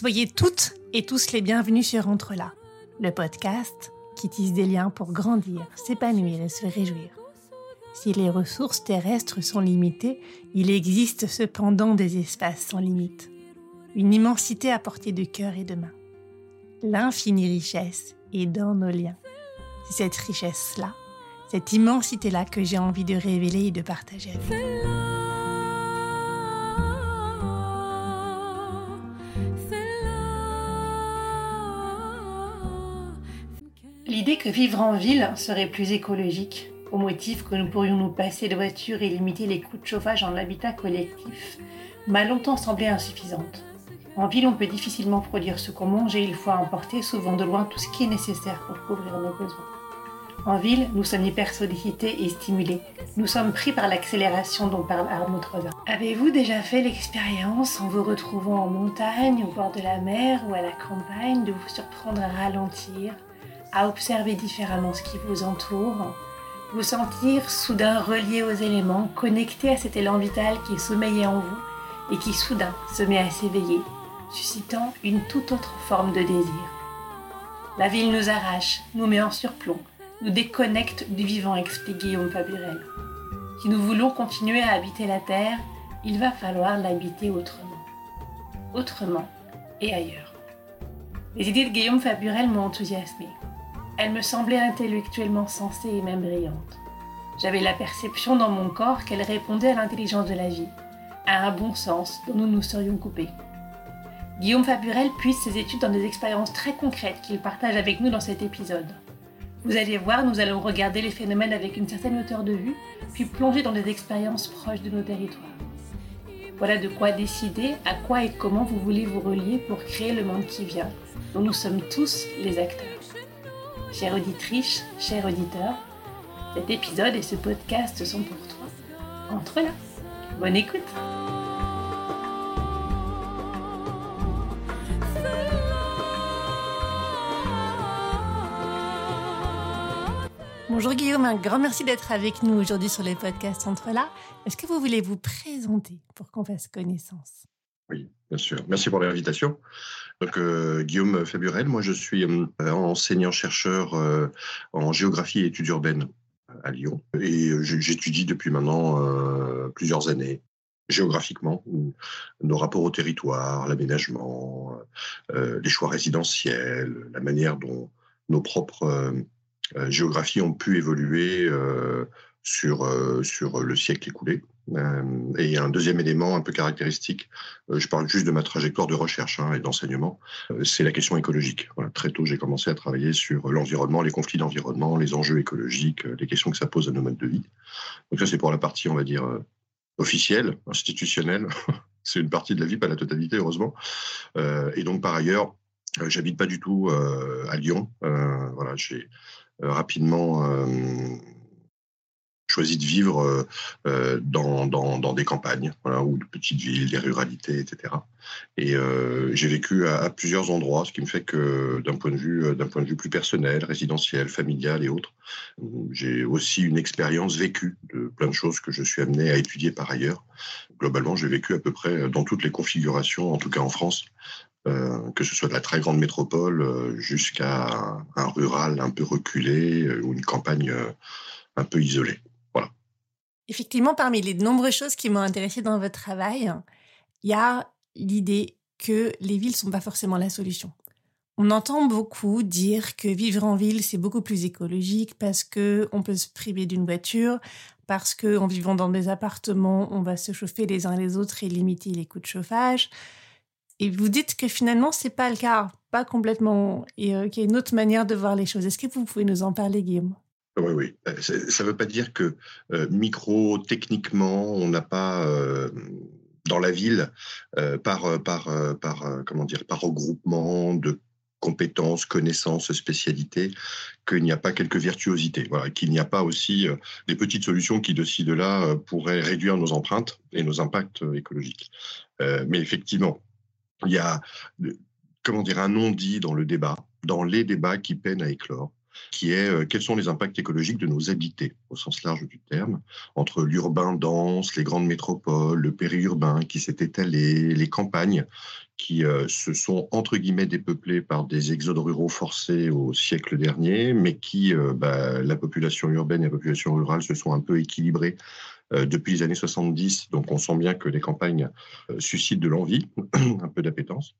Soyez toutes et tous les bienvenus sur Entre là, le podcast qui tisse des liens pour grandir, s'épanouir et se réjouir. Si les ressources terrestres sont limitées, il existe cependant des espaces sans limite. Une immensité à portée de cœur et de main. L'infinie richesse est dans nos liens. C'est cette richesse-là, cette immensité-là que j'ai envie de révéler et de partager avec vous. Que vivre en ville serait plus écologique, au motif que nous pourrions nous passer de voitures et limiter les coûts de chauffage en habitat collectif, m'a longtemps semblé insuffisante. En ville, on peut difficilement produire ce qu'on mange et il faut emporter souvent de loin tout ce qui est nécessaire pour couvrir nos besoins. En ville, nous sommes hyper sollicités et stimulés. Nous sommes pris par l'accélération dont parle Arnaud Trozin. Avez-vous déjà fait l'expérience, en vous retrouvant en montagne, au bord de la mer ou à la campagne, de vous surprendre à ralentir, à observer différemment ce qui vous entoure, vous sentir soudain relié aux éléments, connecté à cet élan vital qui sommeillait en vous et qui soudain se met à s'éveiller, suscitant une toute autre forme de désir. La ville nous arrache, nous met en surplomb, nous déconnecte du vivant, explique Guillaume Faburel. Si nous voulons continuer à habiter la Terre, il va falloir l'habiter autrement. Autrement et ailleurs. Les idées de Guillaume Faburel m'ont enthousiasmé. Elle me semblait intellectuellement sensée et même brillante. J'avais la perception dans mon corps qu'elle répondait à l'intelligence de la vie, à un bon sens dont nous nous serions coupés. Guillaume Faburel puise ses études dans des expériences très concrètes qu'il partage avec nous dans cet épisode. Vous allez voir, nous allons regarder les phénomènes avec une certaine hauteur de vue, puis plonger dans des expériences proches de nos territoires. Voilà de quoi décider à quoi et comment vous voulez vous relier pour créer le monde qui vient, dont nous sommes tous les acteurs. Chère auditrice, chers auditeurs, cet épisode et ce podcast sont pour toi. Entre là. Bonne écoute. Bonjour Guillaume, un grand merci d'être avec nous aujourd'hui sur les podcasts Entre là. Est-ce que vous voulez vous présenter pour qu'on fasse connaissance? Oui, bien sûr. Merci pour l'invitation. Donc, euh, Guillaume Faburel, moi je suis euh, enseignant-chercheur euh, en géographie et études urbaines à Lyon. Et j'étudie depuis maintenant plusieurs années géographiquement nos rapports au territoire, l'aménagement, les choix résidentiels, la manière dont nos propres géographies ont pu évoluer sur, sur le siècle écoulé. Euh, et un deuxième élément un peu caractéristique, euh, je parle juste de ma trajectoire de recherche hein, et d'enseignement, euh, c'est la question écologique. très tôt, j'ai commencé à travailler sur l'environnement, les conflits d'environnement, les enjeux écologiques, les questions que ça pose à nos modes de vie. Donc ça, c'est pour la partie, on va dire, officielle, institutionnelle. c'est une partie de la vie, pas la totalité, heureusement. et donc, par ailleurs, j'habite pas du tout à Lyon. voilà, j'ai rapidement choisi de vivre euh, euh, dans, des campagnes ou de petites villes, des ruralités, etc. Et euh, j'ai vécu à, plusieurs endroits, ce qui me fait que d'un point de vue plus personnel, résidentiel, familial et autres, j'ai aussi une expérience vécue de plein de choses que je suis amené à étudier par ailleurs. Globalement, j'ai vécu à peu près dans toutes les configurations, en tout cas en France, que ce soit de la très grande métropole jusqu'à un rural un peu reculé ou une campagne un peu isolée. Effectivement, parmi les nombreuses choses qui m'ont intéressé dans votre travail, il y a l'idée que les villes ne sont pas forcément la solution. On entend beaucoup dire que vivre en ville, c'est beaucoup plus écologique parce que on peut se priver d'une voiture, parce que en vivant dans des appartements, on va se chauffer les uns les autres et limiter les coûts de chauffage. Et vous dites que finalement, c'est pas le cas, pas complètement, et euh, qu'il y a une autre manière de voir les choses. Est-ce que vous pouvez nous en parler, Guillaume? Oui, oui. Euh, ça ne veut pas dire que euh, micro-techniquement, on n'a pas euh, dans la ville, par, par, par, comment dire, par regroupement de compétences, connaissances, spécialités, qu'il n'y a pas quelques virtuosités. Voilà, qu'il n'y a pas aussi des petites solutions qui, de ci, de là, pourraient réduire nos empreintes et nos impacts écologiques. mais effectivement, il y a, comment dire, un non-dit dans le débat, dans les débats qui peinent à éclore qui est euh, quels sont les impacts écologiques de nos habités, au sens large du terme, entre l'urbain dense, les grandes métropoles, le périurbain qui s'est étalé, les campagnes qui euh, se sont entre guillemets dépeuplées par des exodes ruraux forcés au siècle dernier, mais qui, euh, bah, la population urbaine et la population rurale se sont un peu équilibrées depuis les années 70. Donc on sent bien que les campagnes suscitent de l'envie, un peu d'appétence.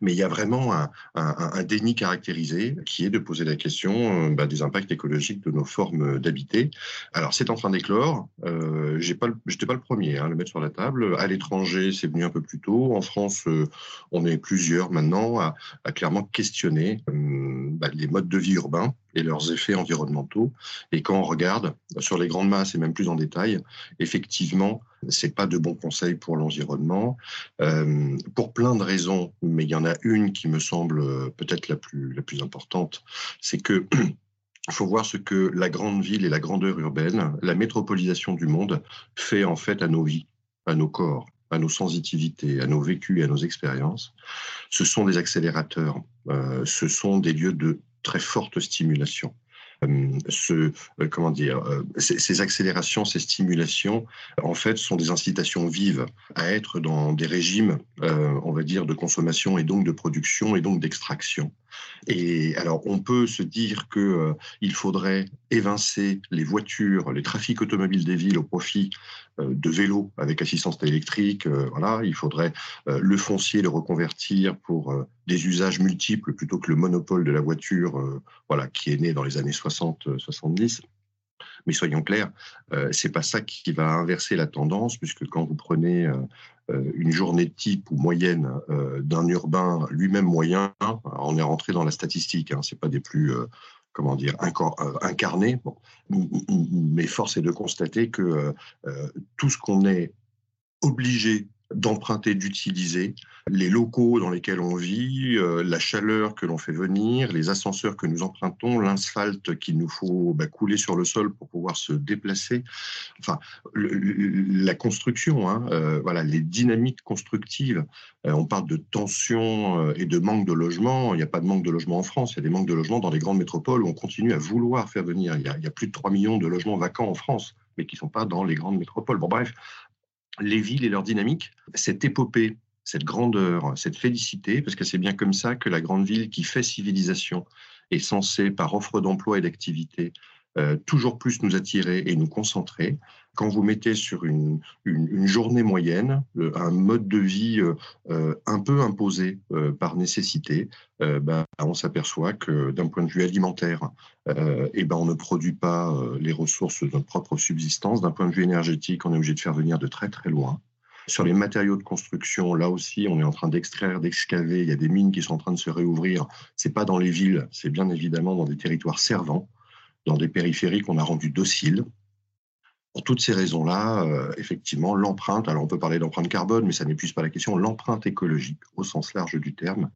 Mais il y a vraiment un, déni caractérisé qui est de poser la question euh, bah, des impacts écologiques de nos formes d'habiter. Alors c'est en train d'éclore. Euh, je n'étais pas le premier hein, à le mettre sur la table. À l'étranger, c'est venu un peu plus tôt. En France, euh, on est plusieurs maintenant à, clairement questionner bah, les modes de vie urbains et leurs effets environnementaux. Et quand on regarde sur les grandes masses et même plus en détail, effectivement, c'est pas de bons conseils pour l'environnement, euh, pour plein de raisons, mais il y en a une qui me semble euh, peut-être la plus, la plus importante, c'est que il faut voir ce que la grande ville et la grandeur urbaine, la métropolisation du monde fait en fait à nos vies, à nos corps, à nos sensitivités, à nos vécus et à nos expériences. Ce sont des accélérateurs, euh, ce sont des lieux de très forte stimulation. Euh, ce, euh, comment dire, euh, ces, accélérations, ces stimulations, en fait, sont des incitations vives à être dans des régimes, on va dire, de consommation et donc de production et donc d'extraction. Et alors, on peut se dire que il faudrait évincer les voitures, les trafics automobiles des villes au profit de vélos avec assistance électrique. voilà, il faudrait le foncier le reconvertir pour des usages multiples plutôt que le monopole de la voiture, voilà, qui est né dans les années 60-70. Mais soyons clairs, euh, c'est pas ça qui va inverser la tendance, puisque quand vous prenez euh, une journée type ou moyenne euh, d'un urbain lui-même moyen, on est rentré dans la statistique, hein, c'est pas des plus comment dire incarnés. Mais force est de constater que tout ce qu'on est obligé d'emprunter, d'utiliser les locaux dans lesquels on vit, euh, la chaleur que l'on fait venir, les ascenseurs que nous empruntons, l'asphalte qu'il nous faut bah, couler sur le sol pour pouvoir se déplacer. Enfin, la construction, hein, euh, voilà, les dynamiques constructives. Euh, on parle de tension et de manque de logement. Il n'y a pas de manque de logement en France. Il y a des manques de logement dans les grandes métropoles où on continue à vouloir faire venir. Il y a, il y a plus de 3 millions de logements vacants en France mais qui ne sont pas dans les grandes métropoles. Bon, bref, les villes et leur dynamique, cette épopée, cette grandeur, cette félicité, parce que c'est bien comme ça que la grande ville qui fait civilisation est censée, par offre d'emploi et d'activité, euh, toujours plus nous attirer et nous concentrer. Quand vous mettez sur une, journée moyenne euh, un mode de vie euh, un peu imposé par nécessité, ben, on s'aperçoit que d'un point de vue alimentaire, eh ben, on ne produit pas les ressources de notre propre subsistance. D'un point de vue énergétique, on est obligé de faire venir de très très loin. Sur les matériaux de construction, là aussi, on est en train d'extraire, d'excaver. Il y a des mines qui sont en train de se réouvrir. C'est pas dans les villes, c'est bien évidemment dans des territoires servants dans des périphéries qu'on a rendues dociles. Pour toutes ces raisons-là, euh, effectivement, l'empreinte, alors on peut parler d'empreinte carbone, mais ça n'épuise pas la question, l'empreinte écologique, au sens large du terme,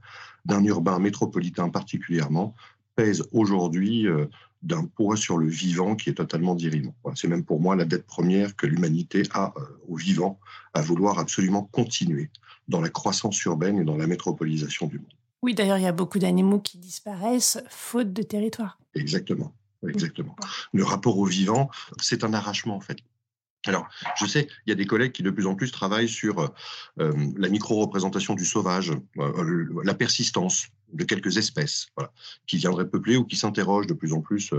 d'un urbain métropolitain particulièrement, pèse aujourd'hui euh, d'un poids sur le vivant qui est totalement dirimant. C'est même pour moi la dette première que l'humanité a euh, au vivant, à vouloir absolument continuer dans la croissance urbaine et dans la métropolisation du monde. Oui, d'ailleurs, il y a beaucoup d'animaux qui disparaissent faute de territoire. Exactement. Exactement. Le rapport au vivant, c'est un arrachement en fait. Alors, je sais, il y a des collègues qui de plus en plus travaillent sur euh, euh, la micro-représentation du sauvage, euh, la persistance de quelques espèces qui viendraient peupler ou qui s'interrogent de plus en plus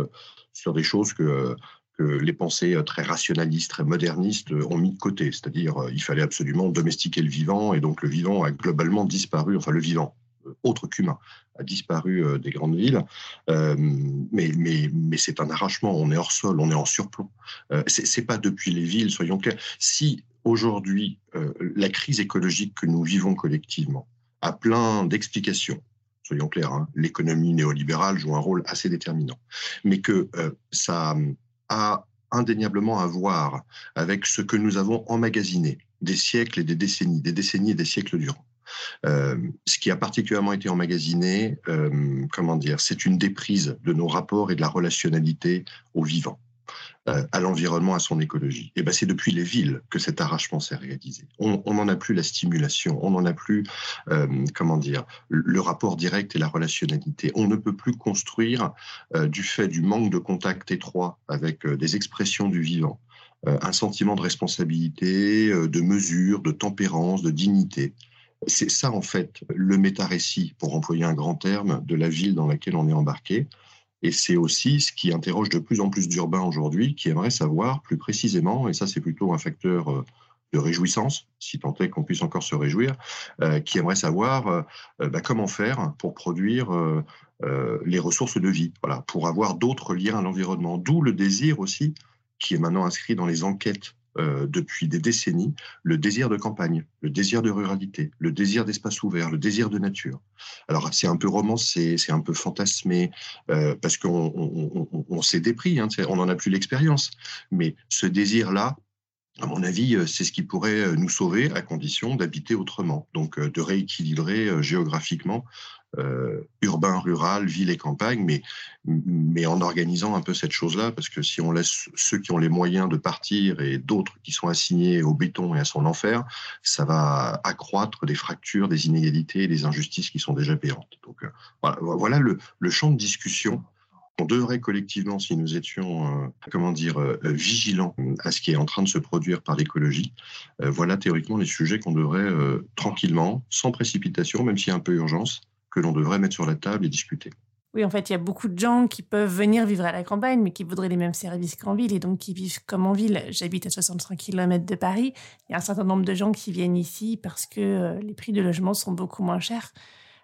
sur des choses que, que les pensées très rationalistes, très modernistes ont mis de côté. C'est-à-dire, il fallait absolument domestiquer le vivant, et donc le vivant a globalement disparu, enfin le vivant, autre qu'humain, a disparu euh, des grandes villes. Euh, mais mais, mais c'est un arrachement, on est hors sol, on est en surplomb. Euh, c'est pas depuis les villes, soyons clairs. Si aujourd'hui, la crise écologique que nous vivons collectivement a plein d'explications, soyons clairs, hein, l'économie néolibérale joue un rôle assez déterminant, mais que ça a indéniablement à voir avec ce que nous avons emmagasiné des siècles et des décennies, des décennies et des siècles durant. Euh, ce qui a particulièrement été emmagasiné, euh, comment dire, c'est une déprise de nos rapports et de la relationnalité au vivant. euh, à l'environnement, à son écologie. Et ben c'est depuis les villes que cet arrachement s'est réalisé. On n'en a plus la stimulation, on n'en a plus, comment dire, le rapport direct et la relationnalité. On ne peut plus construire du fait du manque de contact étroit avec des expressions du vivant, un sentiment de responsabilité, de mesure, de tempérance, de dignité. C'est ça, en fait, le méta-récit, pour employer un grand terme, de la ville dans laquelle on est embarqué. Et c'est aussi ce qui interroge de plus en plus d'urbains aujourd'hui qui aimeraient savoir plus précisément, et ça c'est plutôt un facteur euh, de réjouissance, si tant est qu'on puisse encore se réjouir, euh, qui aimeraient savoir euh, bah, comment faire pour produire les ressources de vie, voilà, pour avoir d'autres liens à l'environnement. D'où le désir aussi, qui est maintenant inscrit dans les enquêtes euh, depuis des décennies le désir de campagne, le désir de ruralité, le désir d'espace ouvert, le désir de nature. Alors c'est un peu romancé, c'est un peu fantasmé, euh, parce qu'on s'est dépris, hein, on n'en a plus l'expérience. Mais ce désir-là, à mon avis, euh, c'est ce qui pourrait nous sauver à condition d'habiter autrement, donc de rééquilibrer géographiquement euh, urbain, rural, ville et campagne, mais, mais en organisant un peu cette chose-là, parce que si on laisse ceux qui ont les moyens de partir et d'autres qui sont assignés au béton et à son enfer, ça va accroître des fractures, des inégalités et des injustices qui sont déjà béantes. Donc euh, voilà, voilà le, le, champ de discussion. On devrait collectivement, si nous étions, euh, comment dire, vigilants à ce qui est en train de se produire par l'écologie, voilà théoriquement les sujets qu'on devrait tranquillement, sans précipitation, même s'il y a un peu urgence, que l'on devrait mettre sur la table et discuter. Oui, en fait, il y a beaucoup de gens qui peuvent venir vivre à la campagne, mais qui voudraient les mêmes services qu'en ville et donc qui vivent comme en ville. J'habite à 65 km de Paris. Il y a un certain nombre de gens qui viennent ici parce que euh, les prix de logement sont beaucoup moins chers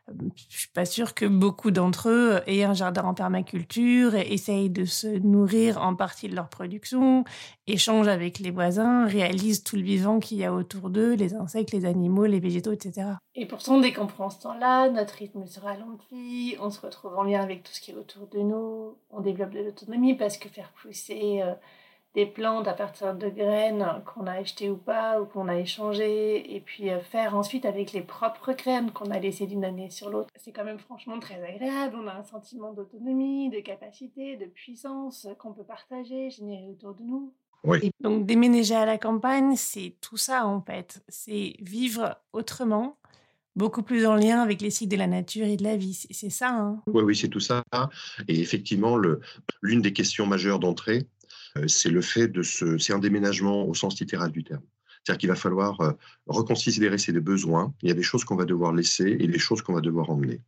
je suis pas sûre que beaucoup d'entre eux aient un jardin en permaculture, essayent de se nourrir en partie de leur production, échangent avec les voisins, réalisent tout le vivant qu'il y a autour d'eux, les insectes, les animaux, les végétaux, etc. Et pourtant, dès qu'on prend ce temps-là, notre rythme se ralentit, on se retrouve en lien avec tout ce qui est autour de nous, on développe de l'autonomie parce que faire pousser euh, des plantes à partir de graines qu'on a achetées ou pas, ou qu'on a échangées, et puis euh, faire ensuite avec les propres graines qu'on a laissées d'une année sur l'autre. C'est quand même franchement très agréable, on a un sentiment d'autonomie, de capacité, de puissance qu'on peut partager, générer autour de nous. Oui. donc déménager à la campagne, c'est tout ça en fait. C'est vivre autrement, beaucoup plus en lien avec les cycles de la nature et de la vie. C'est ça. Hein oui, oui, c'est tout ça. Et effectivement, l'une des questions majeures d'entrée, c'est le fait de ce, c'est un déménagement au sens littéral du terme. C'est-à-dire qu'il va falloir euh, reconsidérer ses besoins. Il y a des choses qu'on va devoir laisser et des choses qu'on va devoir emmener.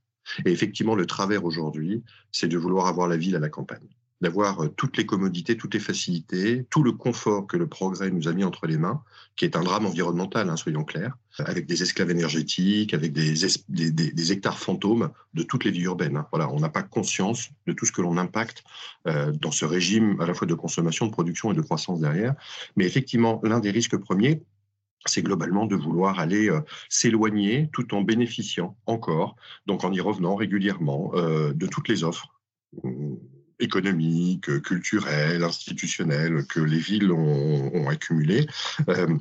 Et effectivement, le travers aujourd'hui, c'est de vouloir avoir la ville à la campagne d'avoir euh, toutes les commodités, toutes les facilités, tout le confort que le progrès nous a mis entre les mains, qui est un drame environnemental, hein, soyons clairs, avec des esclaves énergétiques, avec des, hectares fantômes de toutes les vies urbaines. Hein. Voilà, on n'a pas conscience de tout ce que l'on impacte euh, dans ce régime à la fois de consommation, de production et de croissance derrière. Mais effectivement, l'un des risques premiers, c'est globalement de vouloir aller euh, s'éloigner tout en bénéficiant encore, donc en y revenant régulièrement, de toutes les offres économique, culturelle, institutionnelle que les villes ont, ont accumulé. Euh,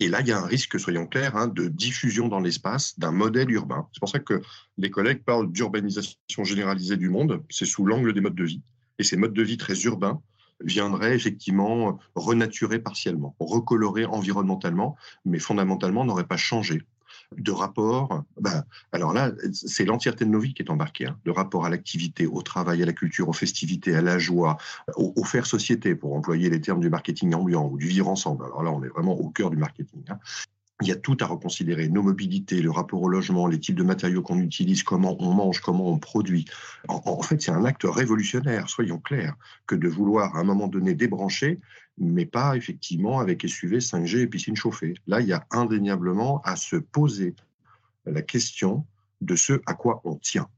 et là, il y a un risque, soyons clairs, hein, de diffusion dans l'espace d'un modèle urbain. C'est pour ça que les collègues parlent d'urbanisation généralisée du monde. C'est sous l'angle des modes de vie. Et ces modes de vie très urbains viendraient effectivement renaturer partiellement, recolorer environnementalement, mais fondamentalement n'auraient pas changé de rapport, ben, alors là, c'est l'entièreté de nos vies qui est embarquée, hein, de rapport à l'activité, au travail, à la culture, aux festivités, à la joie, au, faire société, pour employer les termes du marketing ambiant ou du vivre ensemble. Alors là, on est vraiment au cœur du marketing. Hein. Il y a tout à reconsidérer, nos mobilités, le rapport au logement, les types de matériaux qu'on utilise, comment on mange, comment on produit. En, fait, c'est un acte révolutionnaire, soyons clairs, que de vouloir à un moment donné débrancher, mais pas effectivement avec SUV, 5G et piscine chauffée. Là, il y a indéniablement à se poser la question de ce à quoi on tient.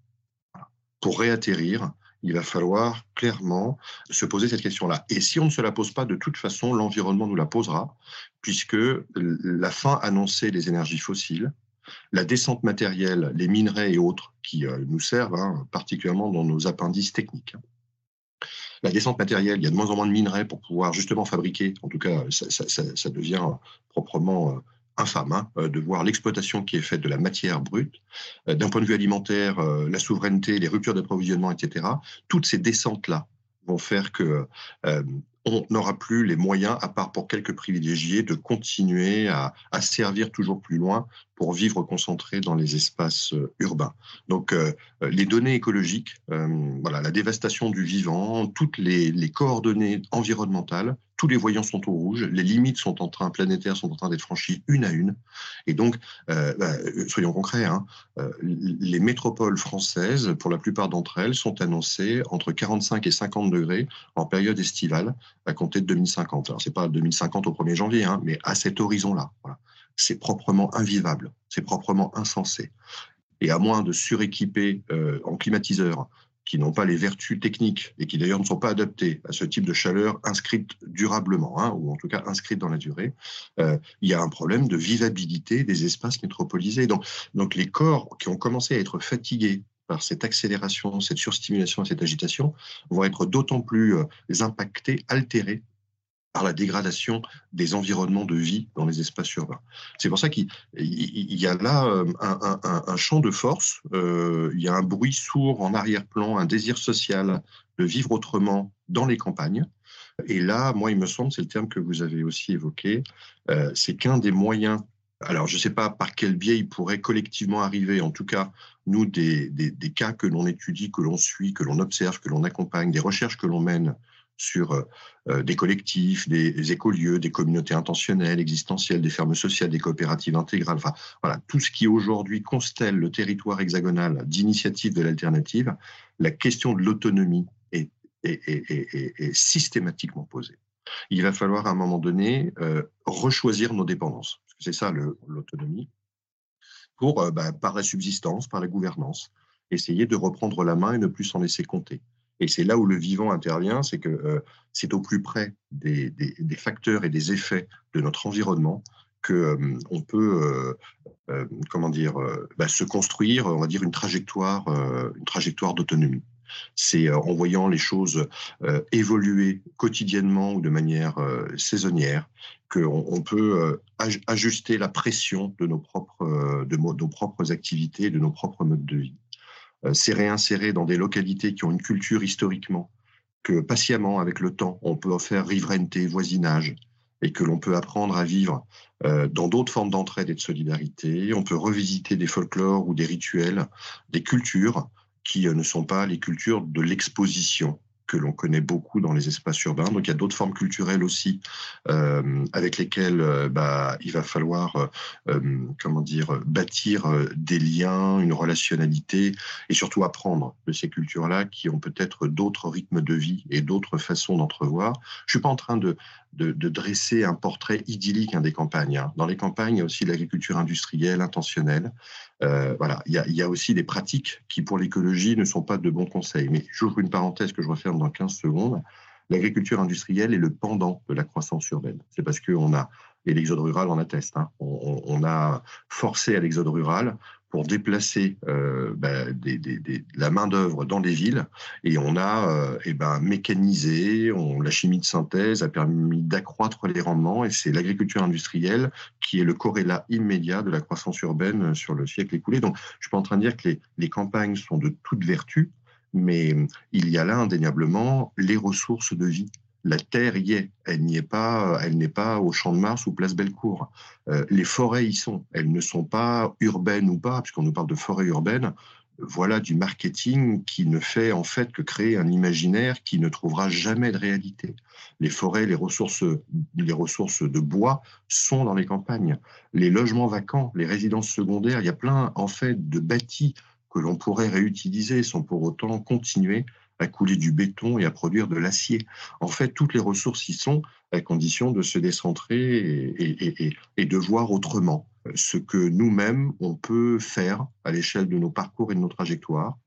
Pour réatterrir, il va falloir clairement se poser cette question-là. Et si on ne se la pose pas, de toute façon, l'environnement nous la posera, puisque la fin annoncée des énergies fossiles, la descente matérielle, les minerais et autres qui euh, nous servent, hein, particulièrement dans nos appendices techniques. La descente matérielle, il y a de moins en moins de minerais pour pouvoir justement fabriquer, en tout cas, ça, devient proprement euh, infâme hein, euh, de voir l'exploitation qui est faite de la matière brute. Euh, d'un point de vue alimentaire, la souveraineté, les ruptures d'approvisionnement, etc. Toutes ces descentes-là vont faire que on n'aura plus les moyens, à part pour quelques privilégiés, de continuer à, servir toujours plus loin pour vivre concentré dans les espaces euh, urbains. Donc, euh, les données écologiques, euh, voilà, la dévastation du vivant, toutes les, coordonnées environnementales, tous les voyants sont au rouge, les limites sont en train planétaires sont en train d'être franchies une à une. Et donc, bah, soyons concrets, hein, les métropoles françaises, pour la plupart d'entre elles, sont annoncées entre 45 et 50 degrés en période estivale à compter de 2050. Alors, c'est pas 2050 au 1er janvier, hein, mais à cet horizon-là. C'est proprement invivable, c'est proprement insensé. Et à moins de suréquiper euh, en climatiseurs qui n'ont pas les vertus techniques et qui d'ailleurs ne sont pas adaptés à ce type de chaleur inscrite durablement, hein, ou en tout cas inscrite dans la durée, euh, il y a un problème de vivabilité des espaces métropolisés. Donc, donc les corps qui ont commencé à être fatigués par cette accélération, cette surstimulation, cette agitation, vont être d'autant plus euh, impactés, altérés par la dégradation des environnements de vie dans les espaces urbains. C'est pour ça qu'il y a là euh, un, champ de force, euh, il y a un bruit sourd en arrière-plan, un désir social de vivre autrement dans les campagnes. Et là, moi, il me semble, c'est le terme que vous avez aussi évoqué, c'est qu'un des moyens alors, je ne sais pas par quel biais il pourrait collectivement arriver, en tout cas, nous, des, cas que l'on étudie, que l'on suit, que l'on observe, que l'on accompagne, des recherches que l'on mène sur euh, des collectifs, des, écolieux, des communautés intentionnelles, existentielles, des fermes sociales, des coopératives intégrales, enfin, voilà, tout ce qui aujourd'hui constelle le territoire hexagonal d'initiative de l'alternative, la question de l'autonomie est, systématiquement posée. Il va falloir à un moment donné euh, rechoisir nos dépendances c'est ça l'autonomie, pour, euh, bah, par la subsistance, par la gouvernance, essayer de reprendre la main et ne plus s'en laisser compter. Et c'est là où le vivant intervient, c'est que euh, c'est au plus près des, facteurs et des effets de notre environnement que euh, on peut, comment dire, bah, se construire, on va dire une trajectoire, une trajectoire d'autonomie. C'est en voyant les choses évoluer quotidiennement ou de manière saisonnière qu'on peut euh, ajuster la pression de nos propres, euh, de nos propres activités, de nos propres modes de vie. Euh, c'est réinsérer dans des localités qui ont une culture historiquement, que patiemment, avec le temps, on peut faire riverainté, voisinage, et que l'on peut apprendre à vivre dans d'autres formes d'entraide et de solidarité. On peut revisiter des folklores ou des rituels, des cultures qui ne sont pas les cultures de l'exposition, que l'on connaît beaucoup dans les espaces urbains. Donc il y a d'autres formes culturelles aussi euh, avec lesquelles euh, bah, il va falloir euh, comment dire bâtir des liens, une relationnalité et surtout apprendre de ces cultures-là qui ont peut-être d'autres rythmes de vie et d'autres façons d'entrevoir. Je suis pas en train de, de, dresser un portrait idyllique hein, des campagnes. Hein. Dans les campagnes, il y a aussi l'agriculture industrielle, intentionnelle. Euh, voilà, il y, a, aussi des pratiques qui, pour l'écologie, ne sont pas de bons conseils. Mais j'ouvre une parenthèse que je referme dans 15 secondes. L'agriculture industrielle est le pendant de la croissance urbaine. C'est parce qu'on a, et l'exode rural en atteste, hein, on, a forcé à l'exode rural pour déplacer euh, bah, la main-d'œuvre dans les villes. Et on a euh, eh ben, mécanisé, on, la chimie de synthèse a permis d'accroître les rendements. Et c'est l'agriculture industrielle qui est le corrélat immédiat de la croissance urbaine sur le siècle écoulé. Donc, je suis pas en train de dire que les, les campagnes sont de toute vertu, mais il y a là indéniablement les ressources de vie la terre y est, elle n'y est pas, elle n'est pas au champ de Mars ou place Bellecour. Euh, les forêts y sont, elles ne sont pas urbaines ou pas, puisqu'on nous parle de forêts urbaines. Voilà du marketing qui ne fait en fait que créer un imaginaire qui ne trouvera jamais de réalité. Les forêts, les ressources, les ressources de bois sont dans les campagnes. Les logements vacants, les résidences secondaires, il y a plein en fait de bâtis que l'on pourrait réutiliser sans pour autant continuer à couler du béton et à produire de l'acier. En fait, toutes les ressources y sont à condition de se décentrer et, de voir autrement ce que nous-mêmes, on peut faire à l'échelle de nos parcours et de nos trajectoires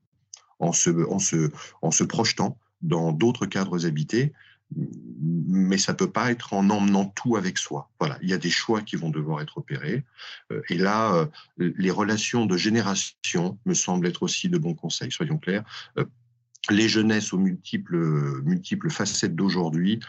en se projetant dans d'autres cadres habités, mais ça peut pas être en emmenant tout avec soi. Voilà, il y a des choix qui vont devoir être opérés. Euh, et là, euh, les relations de génération me semblent être aussi de bons conseils, soyons clairs. Les jeunesses aux multiples, facettes d'aujourd'hui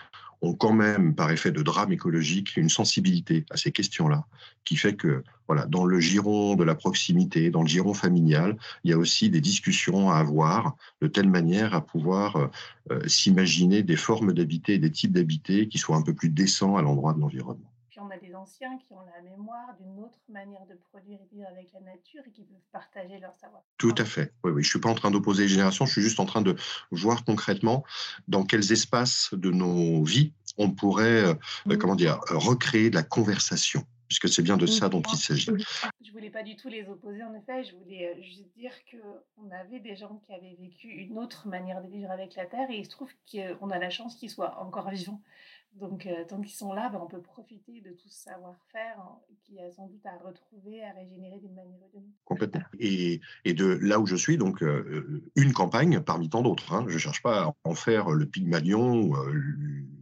ont quand même, par effet de drame écologique, une sensibilité à ces questions-là, qui fait que, voilà, dans le giron de la proximité, dans le giron familial, il y a aussi des discussions à avoir de telle manière à pouvoir euh, s'imaginer des formes d'habiter des types d'habiter qui soient un peu plus décents à l'endroit de l'environnement on a des anciens qui ont la mémoire d'une autre manière de produire et vivre avec la nature et qui peuvent partager leur savoir. Tout à fait. Oui, oui. Je ne suis pas en train d'opposer les générations, je suis juste en train de voir concrètement dans quels espaces de nos vies on pourrait, euh, mmh. comment dire, recréer de la conversation puisque c'est bien de ça dont il s'agit. Je voulais pas du tout les opposer, en effet. Je voulais euh, juste dire qu'on avait des gens qui avaient vécu une autre manière de vivre avec la Terre, et il se trouve qu'on a la chance qu'ils soient encore vivants. Donc, euh, tant qu'ils sont là, ben, on peut profiter de tout ce savoir-faire hein, qui a sans doute à retrouver, à régénérer d'une manière ou d'une autre. Complètement. Et, de là où je suis, donc, euh, une campagne parmi tant d'autres. Hein. Je ne cherche pas à en faire le Pygmalion ou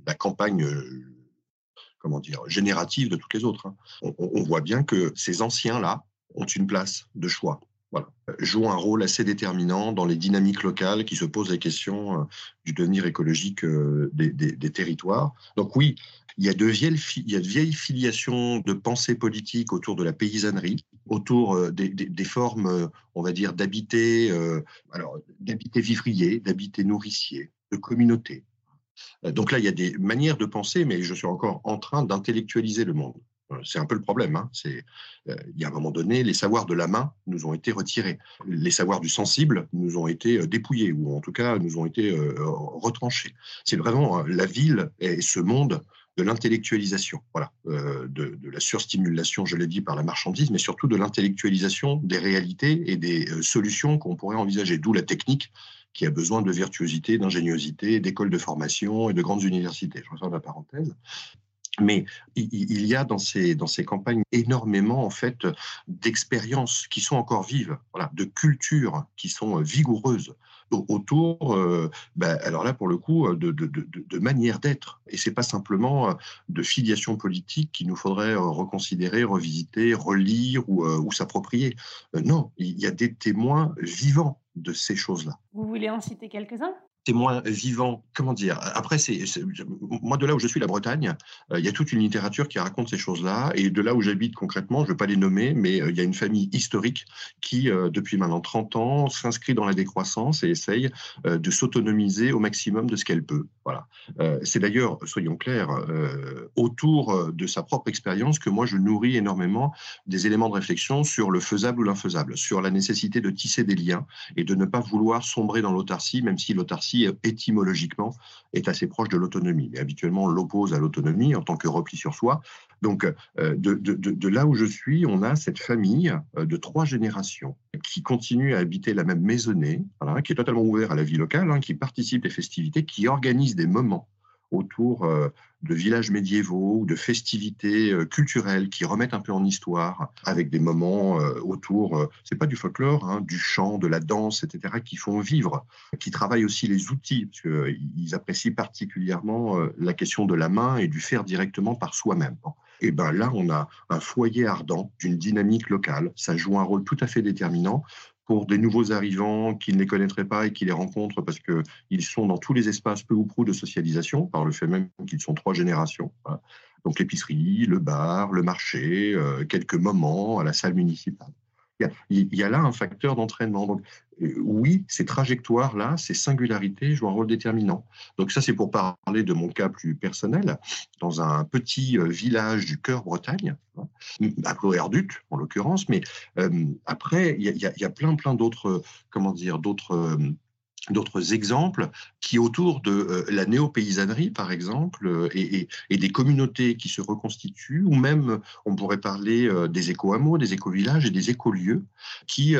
la campagne comment dire, générative de toutes les autres. Hein. On, voit bien que ces anciens-là ont une place de choix. Voilà. jouent un rôle assez déterminant dans les dynamiques locales qui se posent la question euh, du devenir écologique euh, des, territoires. Donc oui, il y, a de vieilles, filiations de pensée politique autour de la paysannerie, autour euh, des, formes, on va dire, d'habiter, alors d'habiter vivrier, d'habiter nourricier, de communauté. Donc là, il y a des manières de penser, mais je suis encore en train d'intellectualiser le monde. Euh, c'est un peu le problème. Hein. C'est, euh, il y a un moment donné, les savoirs de la main nous ont été retirés. Les savoirs du sensible nous ont été dépouillés, ou en tout cas nous ont été retranchés. C'est vraiment la ville et ce monde de l'intellectualisation, voilà, de, de, la surstimulation, je l'ai dit, par la marchandise, mais surtout de l'intellectualisation des réalités et des solutions qu'on pourrait envisager, d'où la technique qui a besoin de virtuosité, d'ingéniosité, d'écoles de formation et de grandes universités. Je referme la parenthèse. Mais il y a dans ces, dans ces campagnes énormément en fait d'expériences qui sont encore vives, voilà, de cultures qui sont vigoureuses autour, euh, ben, alors là pour le coup, de, de, de, de manière d'être. Et c'est pas simplement euh, de filiation politique qu'il nous faudrait euh, reconsidérer, revisiter, relire ou s'approprier. non, il y a des témoins vivants de ces choses-là. Vous voulez en citer quelques-uns? Témoins vivants, comment dire Après, c'est moi de là où je suis, la Bretagne, euh, il y a toute une littérature qui raconte ces choses-là. Et de là où j'habite concrètement, je ne veux pas les nommer, mais euh, il y a une famille historique qui, euh, depuis maintenant 30 ans, s'inscrit dans la décroissance et essaye de s'autonomiser au maximum de ce qu'elle peut. Voilà. c'est d'ailleurs, soyons clairs, autour de sa propre expérience que moi je nourris énormément des éléments de réflexion sur le faisable ou l'infaisable, sur la nécessité de tisser des liens et de ne pas vouloir sombrer dans l'autarcie, même si l'autarcie étymologiquement est assez proche de l'autonomie. Mais habituellement, on l'oppose à l'autonomie en tant que repli sur soi. Donc, euh, de, là où je suis, on a cette famille euh, de trois générations qui continue à habiter la même maisonnée, qui est totalement ouverte à la vie locale, hein, qui participe des festivités, qui organise des moments autour euh, de villages médiévaux ou de festivités euh, culturelles qui remettent un peu en histoire, avec des moments euh, autour, c'est pas du folklore, hein, du chant, de la danse, etc., qui font vivre, qui travaillent aussi les outils, parce qu'ils apprécient particulièrement la question de la main et du faire directement par soi-même. Et ben là, on a un foyer ardent d'une dynamique locale. Ça joue un rôle tout à fait déterminant pour des nouveaux arrivants qui ne les connaîtraient pas et qui les rencontrent parce qu'ils sont dans tous les espaces peu ou prou de socialisation, par le fait même qu'ils sont trois générations. Donc l'épicerie, le bar, le marché, euh, quelques moments à la salle municipale. Il y a là un facteur d'entraînement. Donc, euh, oui, ces trajectoires-là, ces singularités jouent un rôle déterminant. Donc ça, c'est pour parler de mon cas plus personnel, dans un petit euh, village du cœur Bretagne, hein, à Cloerdut en l'occurrence, mais euh, après, il y, y a, plein, plein d'autres, comment dire, d'autres d'autres exemples qui, autour de euh, la néo-paysannerie, par exemple, euh, et, des communautés qui se reconstituent, ou même, on pourrait parler euh, des éco-hameaux, des éco-villages et des éco-lieux, qui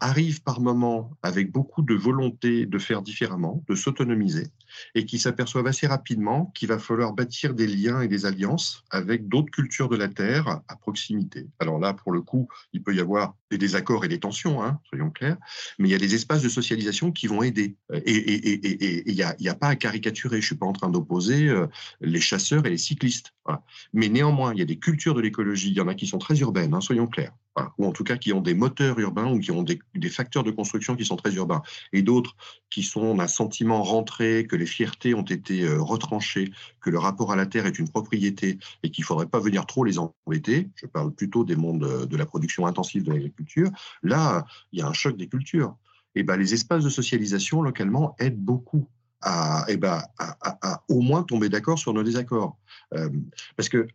arrivent par moments avec beaucoup de volonté de faire différemment, de s'autonomiser, et qui s'aperçoivent assez rapidement qu'il va falloir bâtir des liens et des alliances avec d'autres cultures de la Terre à proximité. Alors là, pour le coup, il peut y avoir des désaccords et des tensions, hein, soyons clairs, mais il y a des espaces de socialisation qui vont aider l'idée. Et il n'y a, pas à caricaturer. Je ne suis pas en train d'opposer les chasseurs et les cyclistes. Mais néanmoins, il y a des cultures de l'écologie. Il y en a qui sont très urbaines, hein, soyons clairs. Ou en tout cas qui ont des moteurs urbains ou qui ont des, facteurs de construction qui sont très urbains. Et d'autres qui sont d'un sentiment rentré, que les fiertés ont été retranchées, que le rapport à la terre est une propriété et qu'il ne faudrait pas venir trop les embêter. Je parle plutôt des mondes de la production intensive de l'agriculture. Là, il y a un choc des cultures. Et ben, les espaces de socialisation localement aident beaucoup à, et ben, à, au moins tomber d'accord sur nos désaccords. Euh, parce que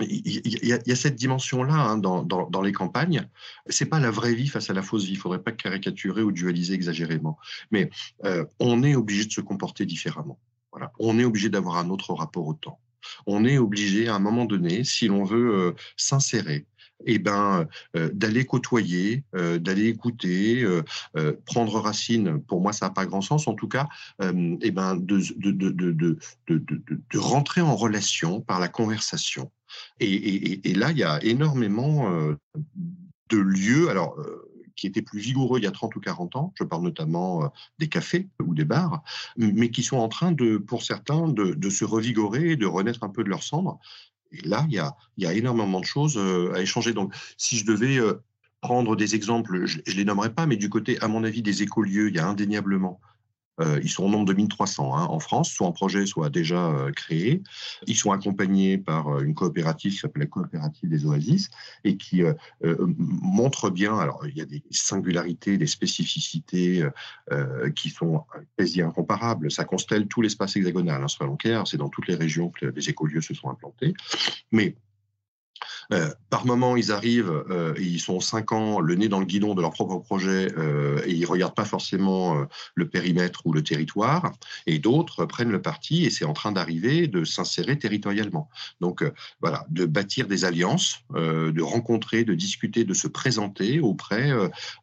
il y, a cette dimension-là hein, dans, dans, les campagnes. C'est pas la vraie vie face à la fausse vie. Il faudrait pas caricaturer ou dualiser exagérément. Mais euh, on est obligé de se comporter différemment. Voilà. On est obligé d'avoir un autre rapport au temps. On est obligé à un moment donné, si l'on veut euh, s'insérer, eh ben, euh, d'aller côtoyer, euh, d'aller écouter, euh, prendre racine, pour moi, ça n'a pas grand sens, en tout cas, eh ben, de, de, de, rentrer en relation par la conversation. Et, là, il y a énormément de lieux, alors, qui étaient plus vigoureux il y a 30 ou 40 ans, je parle notamment des cafés ou des bars, mais qui sont en train, de, pour certains, de, se revigorer, de renaître un peu de leur cendre. Et là, il y a, énormément de choses euh, à échanger. Donc, si je devais euh, prendre des exemples, je ne les nommerai pas, mais du côté, à mon avis, des écolieux, il y a indéniablement euh, ils sont au nombre de 1300 hein, en France, soit en projet, soit déjà euh, créés. Ils sont accompagnés par euh, une coopérative qui s'appelle la coopérative des Oasis et qui montre bien, alors il y a des singularités, des spécificités qui sont quasi incomparables. Ça constelle tout l'espace hexagonal, hein, sur c'est dans toutes les régions que les écolieux se sont implantés. Mais euh, par moment, ils arrivent, euh, ils sont cinq ans, le nez dans le guidon de leur propre projet, euh, et ils regardent pas forcément le périmètre ou le territoire. Et d'autres prennent le parti, et c'est en train d'arriver, de s'insérer territorialement. Donc voilà, de bâtir des alliances, de rencontrer, de discuter, de se présenter auprès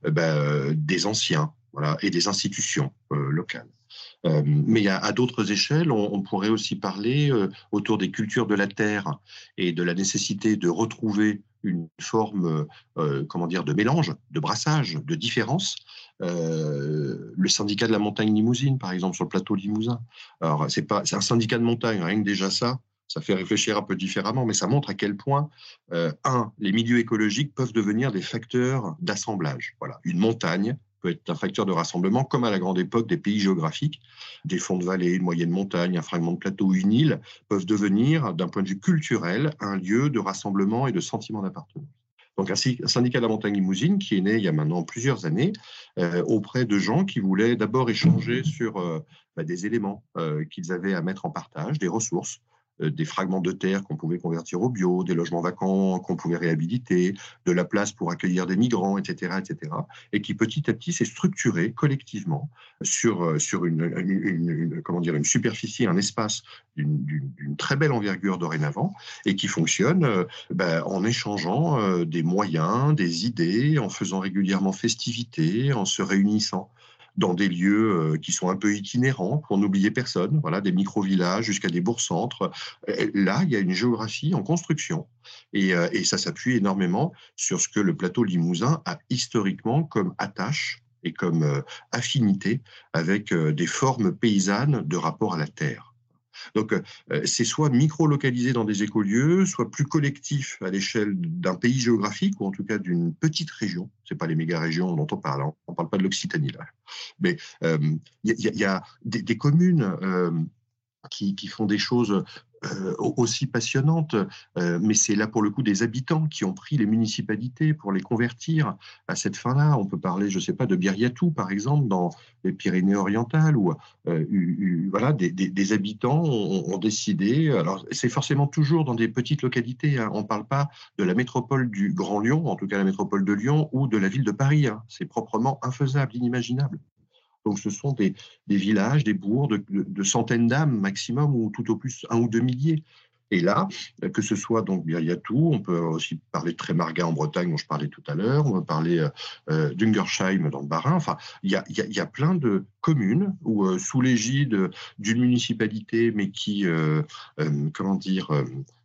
ben, des anciens, voilà, et des institutions locales. Euh, mais à, d'autres échelles, on, pourrait aussi parler euh, autour des cultures de la terre et de la nécessité de retrouver une forme, euh, comment dire, de mélange, de brassage, de différence. le syndicat de la montagne limousine, par exemple, sur le plateau limousin. Alors, c'est pas, c'est un syndicat de montagne, rien que déjà ça, ça fait réfléchir un peu différemment, mais ça montre à quel point, un, les milieux écologiques peuvent devenir des facteurs d'assemblage. Voilà, une montagne peut être un facteur de rassemblement, comme à la grande époque des pays géographiques. Des fonds de vallée, une moyenne montagne, un fragment de plateau, une île, peuvent devenir, d'un point de vue culturel, un lieu de rassemblement et de sentiment d'appartenance. Donc un syndicat de la montagne limousine qui est né il y a maintenant plusieurs années euh, auprès de gens qui voulaient d'abord échanger sur euh, bah, des éléments euh, qu'ils avaient à mettre en partage, des ressources, des fragments de terre qu'on pouvait convertir au bio, des logements vacants qu'on pouvait réhabiliter, de la place pour accueillir des migrants, etc., etc., et qui petit à petit s'est structuré collectivement sur, euh, sur une, comment dire, une superficie, un espace d'une très belle envergure dorénavant, et qui fonctionne euh, ben, en échangeant des moyens, des idées, en faisant régulièrement festivité, en se réunissant dans des lieux euh, qui sont un peu itinérants, pour n'oublier personne, voilà, des micro-villages jusqu'à des bourgs-centres. Là, il y a une géographie en construction. Et, euh, et ça s'appuie énormément sur ce que le plateau limousin a historiquement comme attache et comme euh, affinité avec des formes paysannes de rapport à la terre. Donc, euh, c'est soit micro-localisé dans des écolieux, soit plus collectif à l'échelle d'un pays géographique, ou en tout cas d'une petite région. Ce pas les méga-régions dont on parle, hein. on ne parle pas de l'Occitanie là. Mais il euh, y, a des, communes euh, qui, font des choses euh, aussi passionnante, euh, mais c'est là pour le coup des habitants qui ont pris les municipalités pour les convertir à cette fin-là. On peut parler, je ne sais pas, de Biriatou, par exemple, dans les Pyrénées-Orientales, où euh, voilà, des, habitants ont, décidé. Alors, c'est forcément toujours dans des petites localités. Hein. On ne parle pas de la métropole du Grand Lyon, en tout cas la métropole de Lyon, ou de la ville de Paris. Hein. C'est proprement infaisable, inimaginable. Donc ce sont des, villages, des bourgs de, centaines d'âmes maximum, ou tout au plus un ou deux milliers. Et là, que ce soit donc tout, on peut aussi parler de Trémarga en Bretagne, dont je parlais tout à l'heure, on peut parler euh, euh, d'Ungersheim dans le Bas-Rhin. Enfin, il y a, plein de communes où, euh, sous l'égide d'une municipalité, mais qui, comment dire,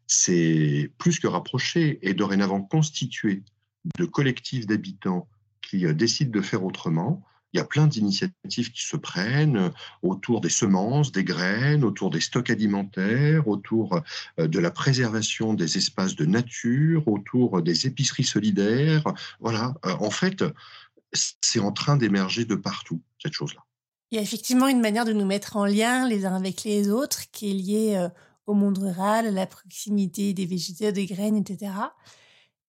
c'est plus que rapproché et dorénavant constitué de collectifs d'habitants qui décident de faire autrement, il y a plein d'initiatives qui se prennent autour des semences, des graines, autour des stocks alimentaires, autour euh, de la préservation des espaces de nature, autour des épiceries solidaires. Voilà, euh, en fait, c'est en train d'émerger de partout, cette chose-là. Il y a effectivement une manière de nous mettre en lien les uns avec les autres qui est liée euh, au monde rural, à la proximité des végétaux, des graines, etc.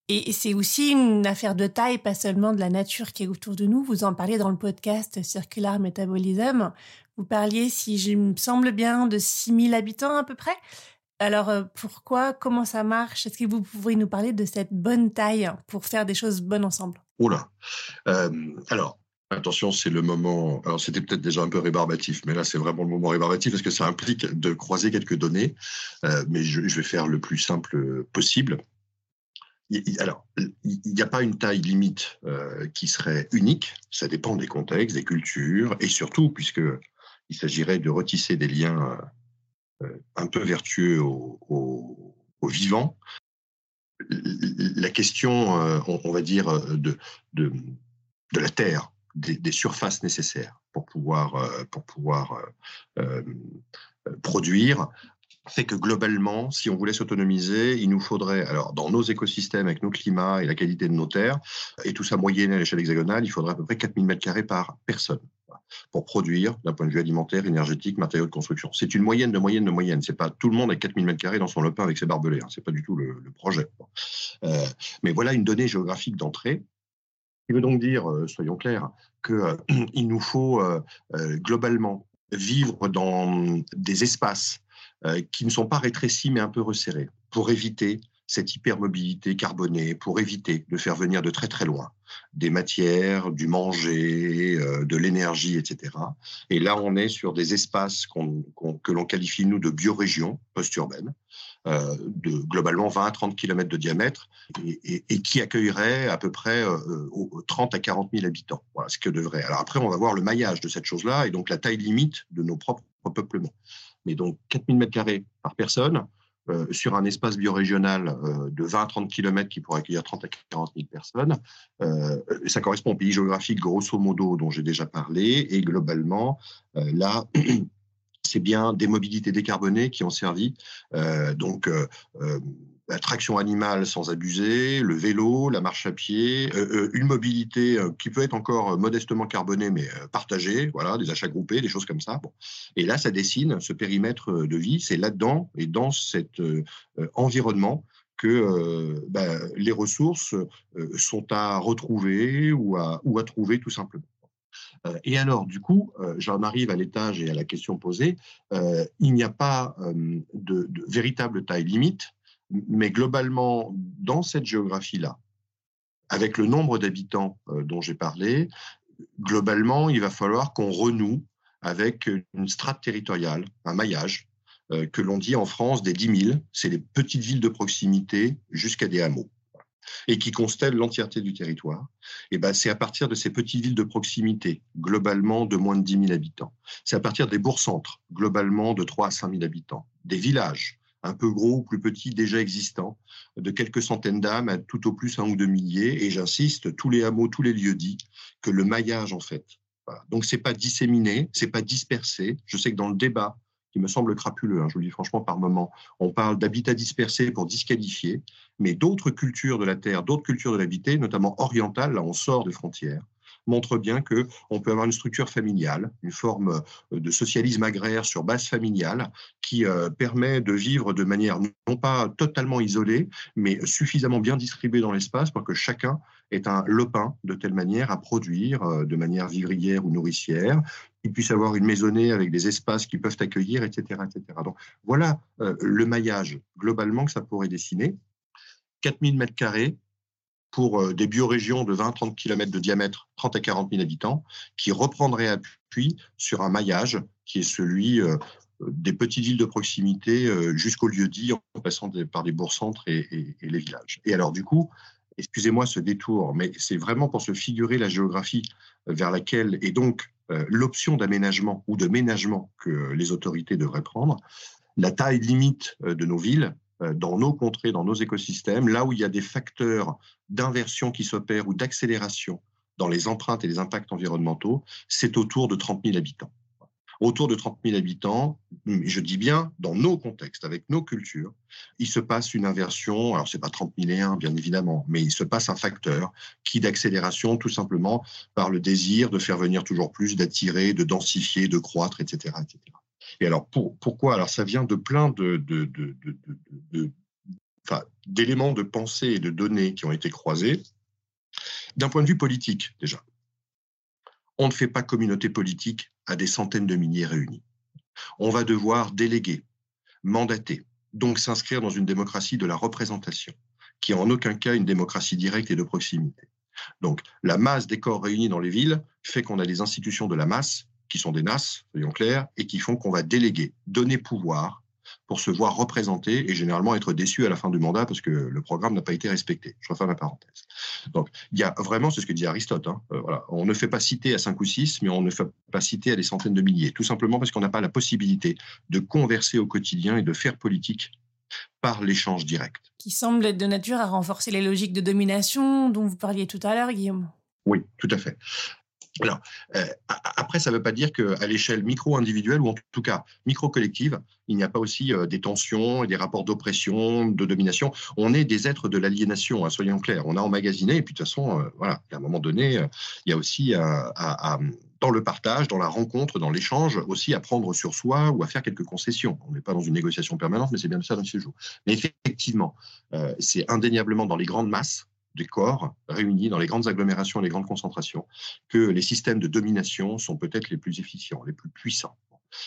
Et c'est aussi une affaire de taille, pas seulement de la nature qui est autour de nous. Vous en parlez dans le podcast Circular Metabolism. Vous parliez, si je me semble bien, de 6000 habitants à peu près. Alors euh, pourquoi, comment ça marche? Est-ce que vous pourriez nous parler de cette bonne taille pour faire des choses bonnes ensemble? Oula. Euh, alors, Attention, c'est le moment. Alors, c'était peut-être déjà un peu rébarbatif, mais là, c'est vraiment le moment rébarbatif parce que ça implique de croiser quelques données. Euh, mais je, vais faire le plus simple possible alors, il n'y a pas une taille limite euh, qui serait unique. Ça dépend des contextes, des cultures, et surtout, puisqu'il s'agirait de retisser des liens euh, un peu vertueux au, vivant, la question, euh, on, va dire, de, la terre, des, surfaces nécessaires pour pouvoir produire, fait que globalement, si on voulait s'autonomiser, il nous faudrait, alors dans nos écosystèmes, avec nos climats et la qualité de nos terres, et tout ça moyenne à l'échelle hexagonale, il faudrait à peu près 4000 m2 par personne pour produire, d'un point de vue alimentaire, énergétique, matériaux de construction. C'est une moyenne de moyenne de moyenne. C'est pas tout le monde a 4000 m2 dans son lopin avec ses barbelés. Hein. C'est pas du tout le, projet. Euh, mais voilà une donnée géographique d'entrée qui veut donc dire, euh, soyons clairs, qu'il euh, nous faut globalement vivre dans des espaces qui ne sont pas rétrécis mais un peu resserrés pour éviter cette hypermobilité carbonée, pour éviter de faire venir de très très loin des matières, du manger, euh, de l'énergie, etc. Et là, on est sur des espaces que l'on qualifie, nous, de biorégions post-urbaines, euh, de globalement 20 à 30 km de diamètre, et, qui accueilleraient à peu près 30 à 40 000 habitants. Voilà ce que devrait. Alors après, on va voir le maillage de cette chose-là, et donc la taille limite de nos propres peuplements mais donc 4000 m2 par personne, euh, sur un espace biorégional euh, de 20 à 30 km qui pourrait accueillir 30 à 40 000 personnes. Euh, ça correspond au pays géographique grosso modo dont j'ai déjà parlé. Et globalement, là, c'est bien des mobilités décarbonées qui ont servi. donc, la traction animale sans abuser, le vélo, la marche à pied, euh, euh, une mobilité euh, qui peut être encore modestement carbonée mais partagée, voilà, des achats groupés, des choses comme ça. Bon. Et là, ça dessine ce périmètre de vie. C'est là-dedans et dans cet environnement que bah, les ressources sont à retrouver ou à, ou à trouver tout simplement. Et alors, du coup, j'en arrive à l'étage et à la question posée. il n'y a pas de, de, véritable taille limite mais globalement, dans cette géographie-là, avec le nombre d'habitants euh, dont j'ai parlé, globalement, il va falloir qu'on renoue avec une strate territoriale, un maillage, euh, que l'on dit en France des 10 000. C'est les petites villes de proximité jusqu'à des hameaux et qui constellent l'entièreté du territoire. Et ben, c'est à partir de ces petites villes de proximité, globalement de moins de 10 000 habitants. C'est à partir des bourgs-centres, globalement de 3 à 5 000 habitants. Des villages, un peu gros ou plus petits déjà existants, de quelques centaines d'âmes à tout au plus un ou deux milliers. Et j'insiste, tous les hameaux, tous les lieux dits, que le maillage, en fait. Voilà. Donc, c'est pas disséminé, c'est pas dispersé. Je sais que dans le débat, qui me semble crapuleux, hein, je vous le dis franchement par moment, on parle d'habitat dispersé pour disqualifier, mais d'autres cultures de la terre, d'autres cultures de l'habité, notamment orientales, là on sort des frontières, montre bien que on peut avoir une structure familiale, une forme euh, de socialisme agraire sur base familiale qui euh, permet de vivre de manière non pas totalement isolée, mais suffisamment bien distribuée dans l'espace pour que chacun ait un lopin de telle manière à produire euh, de manière vivrière ou nourricière, qu'il puisse avoir une maisonnée avec des espaces qui peuvent accueillir, etc. etc. Donc voilà le maillage globalement que ça pourrait dessiner. 4000 mètres carrés, pour euh, des biorégions de 20-30 km de diamètre, 30 à 40 000 habitants, qui reprendraient appui sur un maillage qui est celui euh, des petites villes de proximité euh, jusqu'au lieu dit, en passant par des bourgs-centres et, les villages. Et alors, du coup, excusez-moi ce détour, mais c'est vraiment pour se figurer la géographie vers laquelle, et donc l'option d'aménagement ou de ménagement que les autorités devraient prendre, la taille limite de nos villes, dans nos contrées, dans nos écosystèmes, là où il y a des facteurs d'inversion qui s'opèrent ou d'accélération dans les empreintes et les impacts environnementaux, c'est autour de 30 000 habitants. Autour de 30 000 habitants, je dis bien dans nos contextes, avec nos cultures, il se passe une inversion. Alors, c'est pas 30 001, bien évidemment, mais il se passe un facteur qui d'accélération, tout simplement par le désir de faire venir toujours plus, d'attirer, de densifier, de croître, etc. etc. Et alors, pourquoi? Alors, ça vient de plein de d'éléments de pensée et de données qui ont été croisés. D'un point de vue politique, déjà, on ne fait pas communauté politique à des centaines de milliers réunis. On va devoir déléguer, mandater, donc s'inscrire dans une démocratie de la représentation, qui est en aucun cas une démocratie directe et de proximité. Donc, la masse des corps réunis dans les villes fait qu'on a des institutions de la masse, qui sont des NAS, soyons clairs, et qui font qu'on va déléguer, donner pouvoir pour se voir représenté et généralement être déçu à la fin du mandat parce que le programme n'a pas été respecté. Je referme la parenthèse. Donc, il y a vraiment, c'est ce que dit Aristote, hein, euh, voilà, on ne fait pas citer à 5 ou 6, mais on ne fait pas citer à des centaines de milliers, tout simplement parce qu'on n'a pas la possibilité de converser au quotidien et de faire politique par l'échange direct. Qui semble être de nature à renforcer les logiques de domination dont vous parliez tout à l'heure, Guillaume. Oui, tout à fait. Alors, euh, après, ça ne veut pas dire qu'à l'échelle micro-individuelle, ou en tout cas micro-collective, il n'y a pas aussi euh, des tensions et des rapports d'oppression, de domination. On est des êtres de l'aliénation, hein, soyons clairs. On a emmagasiné, et puis de toute façon, euh, voilà, à un moment donné, il y a aussi dans le partage, dans la rencontre, dans l'échange, aussi à prendre sur soi ou à faire quelques concessions. On n'est pas dans une négociation permanente, mais c'est bien ça dans ce jour. Mais effectivement, c'est indéniablement dans les grandes masses des corps réunis dans les grandes agglomérations les grandes concentrations que les systèmes de domination sont peut-être les plus efficients, les plus puissants.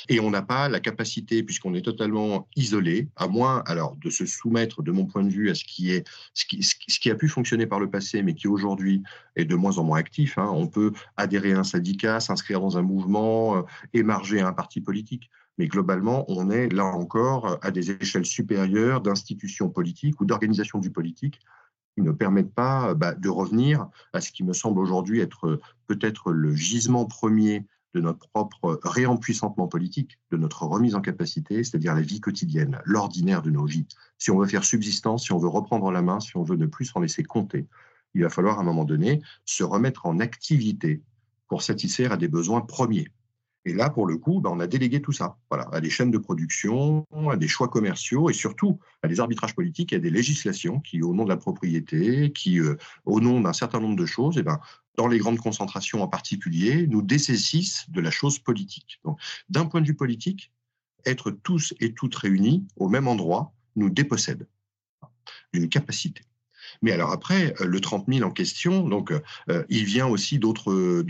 Et on n'a pas la capacité, puisqu'on est totalement isolé, à moins alors de se soumettre, de mon point de vue, à ce qui est ce qui a pu fonctionner par le passé, mais qui aujourd'hui est de moins en moins actif. Hein. On peut adhérer à un syndicat, s'inscrire dans un mouvement, euh, émarger à un parti politique. Mais globalement, on est là encore à des échelles supérieures d'institutions politiques ou d'organisations du politique ne permettent pas bah, de revenir à ce qui me semble aujourd'hui être euh, peut-être le gisement premier de notre propre réempuissantement politique, de notre remise en capacité, c'est-à-dire la vie quotidienne, l'ordinaire de nos vies. Si on veut faire subsistance, si on veut reprendre la main, si on veut ne plus s'en laisser compter, il va falloir à un moment donné se remettre en activité pour satisfaire à des besoins premiers. Et là, pour le coup, ben, on a délégué tout ça voilà, à des chaînes de production, à des choix commerciaux et surtout à des arbitrages politiques et à des législations qui, au nom de la propriété, qui, euh, au nom d'un certain nombre de choses, eh ben, dans les grandes concentrations en particulier, nous dessaisissent de la chose politique. Donc, d'un point de vue politique, être tous et toutes réunis au même endroit nous dépossède d'une capacité. Mais alors après, euh, le 30 000 en question, donc, euh, il vient aussi d'autres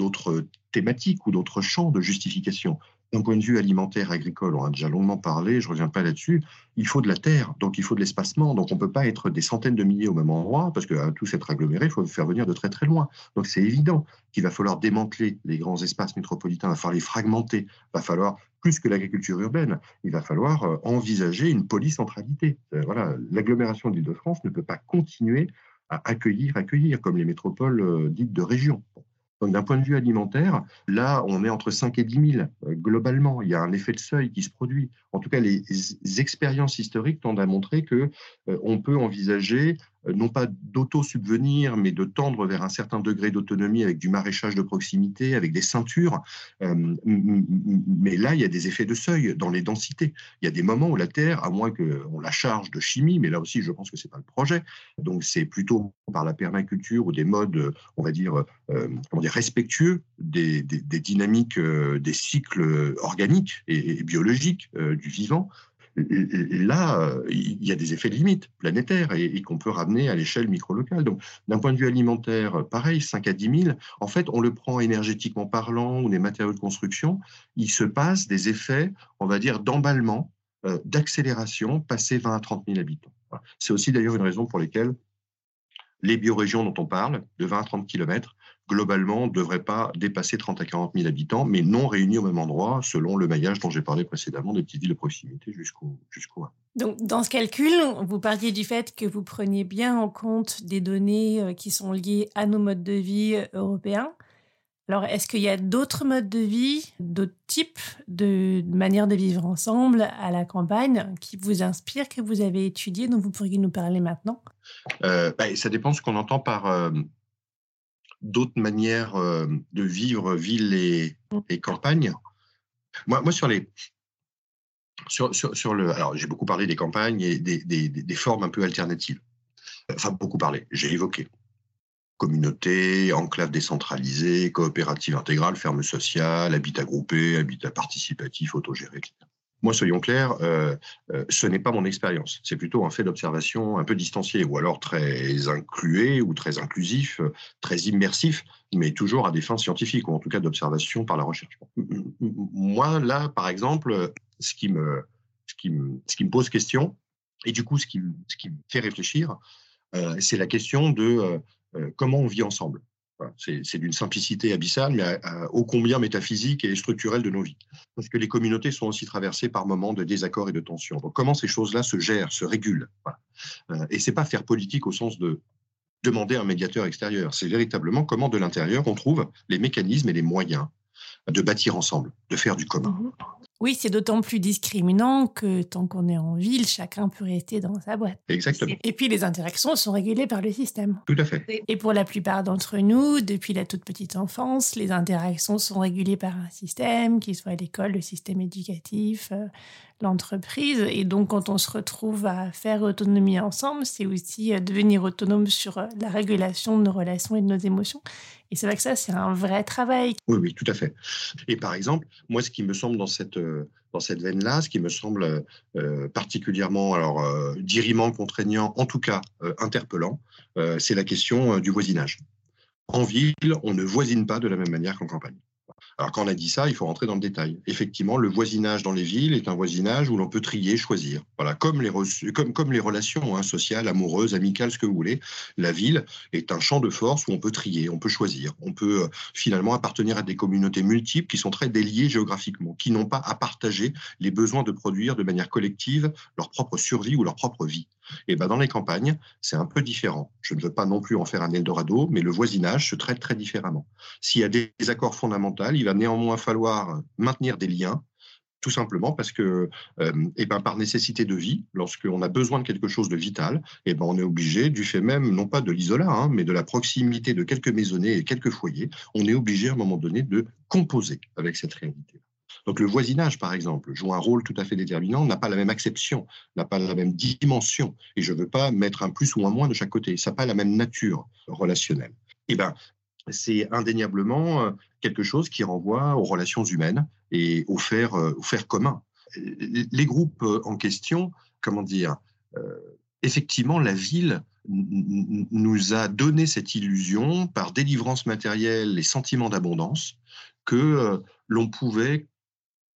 thématiques ou d'autres champs de justification. D'un point de vue alimentaire, agricole, on a déjà longuement parlé, je ne reviens pas là-dessus, il faut de la terre, donc il faut de l'espacement, donc on ne peut pas être des centaines de milliers au même endroit, parce qu'à tous être aggloméré, il faut faire venir de très très loin. Donc c'est évident qu'il va falloir démanteler les grands espaces métropolitains, il va falloir les fragmenter, il va falloir, plus que l'agriculture urbaine, il va falloir euh, envisager une polycentralité. Euh, voilà, l'agglomération d'Île-de-France ne peut pas continuer à accueillir, accueillir, comme les métropoles euh, dites de région. D'un point de vue alimentaire, là, on est entre 5 et 10 000 euh, globalement. Il y a un effet de seuil qui se produit. En tout cas, les expériences historiques tendent à montrer que euh, on peut envisager non pas d'auto-subvenir, mais de tendre vers un certain degré d'autonomie avec du maraîchage de proximité, avec des ceintures. Euh, mais là, il y a des effets de seuil dans les densités. Il y a des moments où la Terre, à moins qu'on la charge de chimie, mais là aussi, je pense que ce n'est pas le projet. Donc, c'est plutôt par la permaculture ou des modes, on va dire, euh, dire respectueux des, dynamiques, des cycles organiques et, biologiques du vivant, là, euh, il y a des effets de limite planétaires et, qu'on peut ramener à l'échelle micro-locale. Donc, d'un point de vue alimentaire, pareil, 5 à 10 000, en fait, on le prend énergétiquement parlant ou des matériaux de construction, il se passe des effets, on va dire, d'emballement, euh, d'accélération, passé 20 à 30 000 habitants. C'est aussi d'ailleurs une raison pour laquelle les biorégions dont on parle, de 20 à 30 km, globalement, ne devraient pas dépasser 30 à 40 000 habitants, mais non réunis au même endroit, selon le maillage dont j'ai parlé précédemment, des petites villes de proximité jusqu'au jusqu'au Donc, dans ce calcul, vous parliez du fait que vous preniez bien en compte des données euh, qui sont liées à nos modes de vie euh, européens. Alors, est-ce qu'il y a d'autres modes de vie, d'autres types de manières de vivre ensemble à la campagne qui vous inspirent, que vous avez étudiés, dont vous pourriez nous parler maintenant? Euh, bah, Ça dépend de ce qu'on entend par d'autres manières de vivre ville et, et campagne. Moi, moi, sur les, sur, sur, le, alors j'ai beaucoup parlé des campagnes et des, des, des, formes un peu alternatives. Enfin, beaucoup parlé. J'ai évoqué communauté, enclave décentralisée, coopérative intégrale, ferme sociale, habitat groupé, habitat participatif, autogéré, etc. Moi, soyons clairs, euh, euh, ce n'est pas mon expérience. C'est plutôt un fait d'observation un peu distancié, ou alors très inclué, ou très inclusif, euh, très immersif, mais toujours à des fins scientifiques, ou en tout cas d'observation par la recherche. Moi, là, par exemple, ce qui me, ce qui me, ce qui me pose question, et du coup, ce qui, ce qui me fait réfléchir, c'est la question de comment on vit ensemble. C'est d'une simplicité abyssale, mais ô combien métaphysique et structurelle de nos vies. Parce que les communautés sont aussi traversées par moments de désaccord et de tension. Donc, comment ces choses-là se gèrent, se régulent voilà. euh, Et c'est pas faire politique au sens de demander un médiateur extérieur. C'est véritablement comment, de l'intérieur, on trouve les mécanismes et les moyens de bâtir ensemble, de faire du commun. Oui, c'est d'autant plus discriminant que tant qu'on est en ville, chacun peut rester dans sa boîte. Exactement. Et puis les interactions sont régulées par le système. Tout à fait. Et pour la plupart d'entre nous, depuis la toute petite enfance, les interactions sont régulées par un système, qu'il soit l'école, le système éducatif, euh, l'entreprise. Et donc quand on se retrouve à faire autonomie ensemble, c'est aussi euh, devenir autonome sur euh, la régulation de nos relations et de nos émotions. Et c'est vrai que ça, c'est un vrai travail. Oui, oui, tout à fait. Et par exemple, moi, ce qui me semble dans cette, euh, dans cette veine-là, ce qui me semble particulièrement alors, euh, dirimant, contraignant, en tout cas interpellant, c'est la question du voisinage. En ville, on ne voisine pas de la même manière qu'en campagne. Alors quand on a dit ça, il faut rentrer dans le détail. Effectivement, le voisinage dans les villes est un voisinage où l'on peut trier, choisir. Voilà, comme les, comme, comme les relations hein, sociales, amoureuses, amicales, ce que vous voulez, la ville est un champ de force où on peut trier, on peut choisir, on peut euh, finalement appartenir à des communautés multiples qui sont très déliées géographiquement, qui n'ont pas à partager les besoins de produire de manière collective leur propre survie ou leur propre vie. Et ben dans les campagnes, c'est un peu différent. Je ne veux pas non plus en faire un Eldorado, mais le voisinage se traite très différemment. S'il y a des accords fondamentaux, il va néanmoins falloir maintenir des liens, tout simplement parce que, euh, et ben par nécessité de vie, lorsqu'on a besoin de quelque chose de vital, et ben on est obligé, du fait même, non pas de l'isolat, hein, mais de la proximité de quelques maisonnées et quelques foyers, on est obligé à un moment donné de composer avec cette réalité. Donc le voisinage, par exemple, joue un rôle tout à fait déterminant, n'a pas la même acception, n'a pas la même dimension, et je ne veux pas mettre un plus ou un moins de chaque côté, ça n'a pas la même nature relationnelle. Eh ben, c'est indéniablement euh, quelque chose qui renvoie aux relations humaines et au faire, euh, au faire commun. Les groupes euh, en question, comment dire, effectivement, la ville nous a donné cette illusion par délivrance matérielle et sentiment d'abondance que l'on pouvait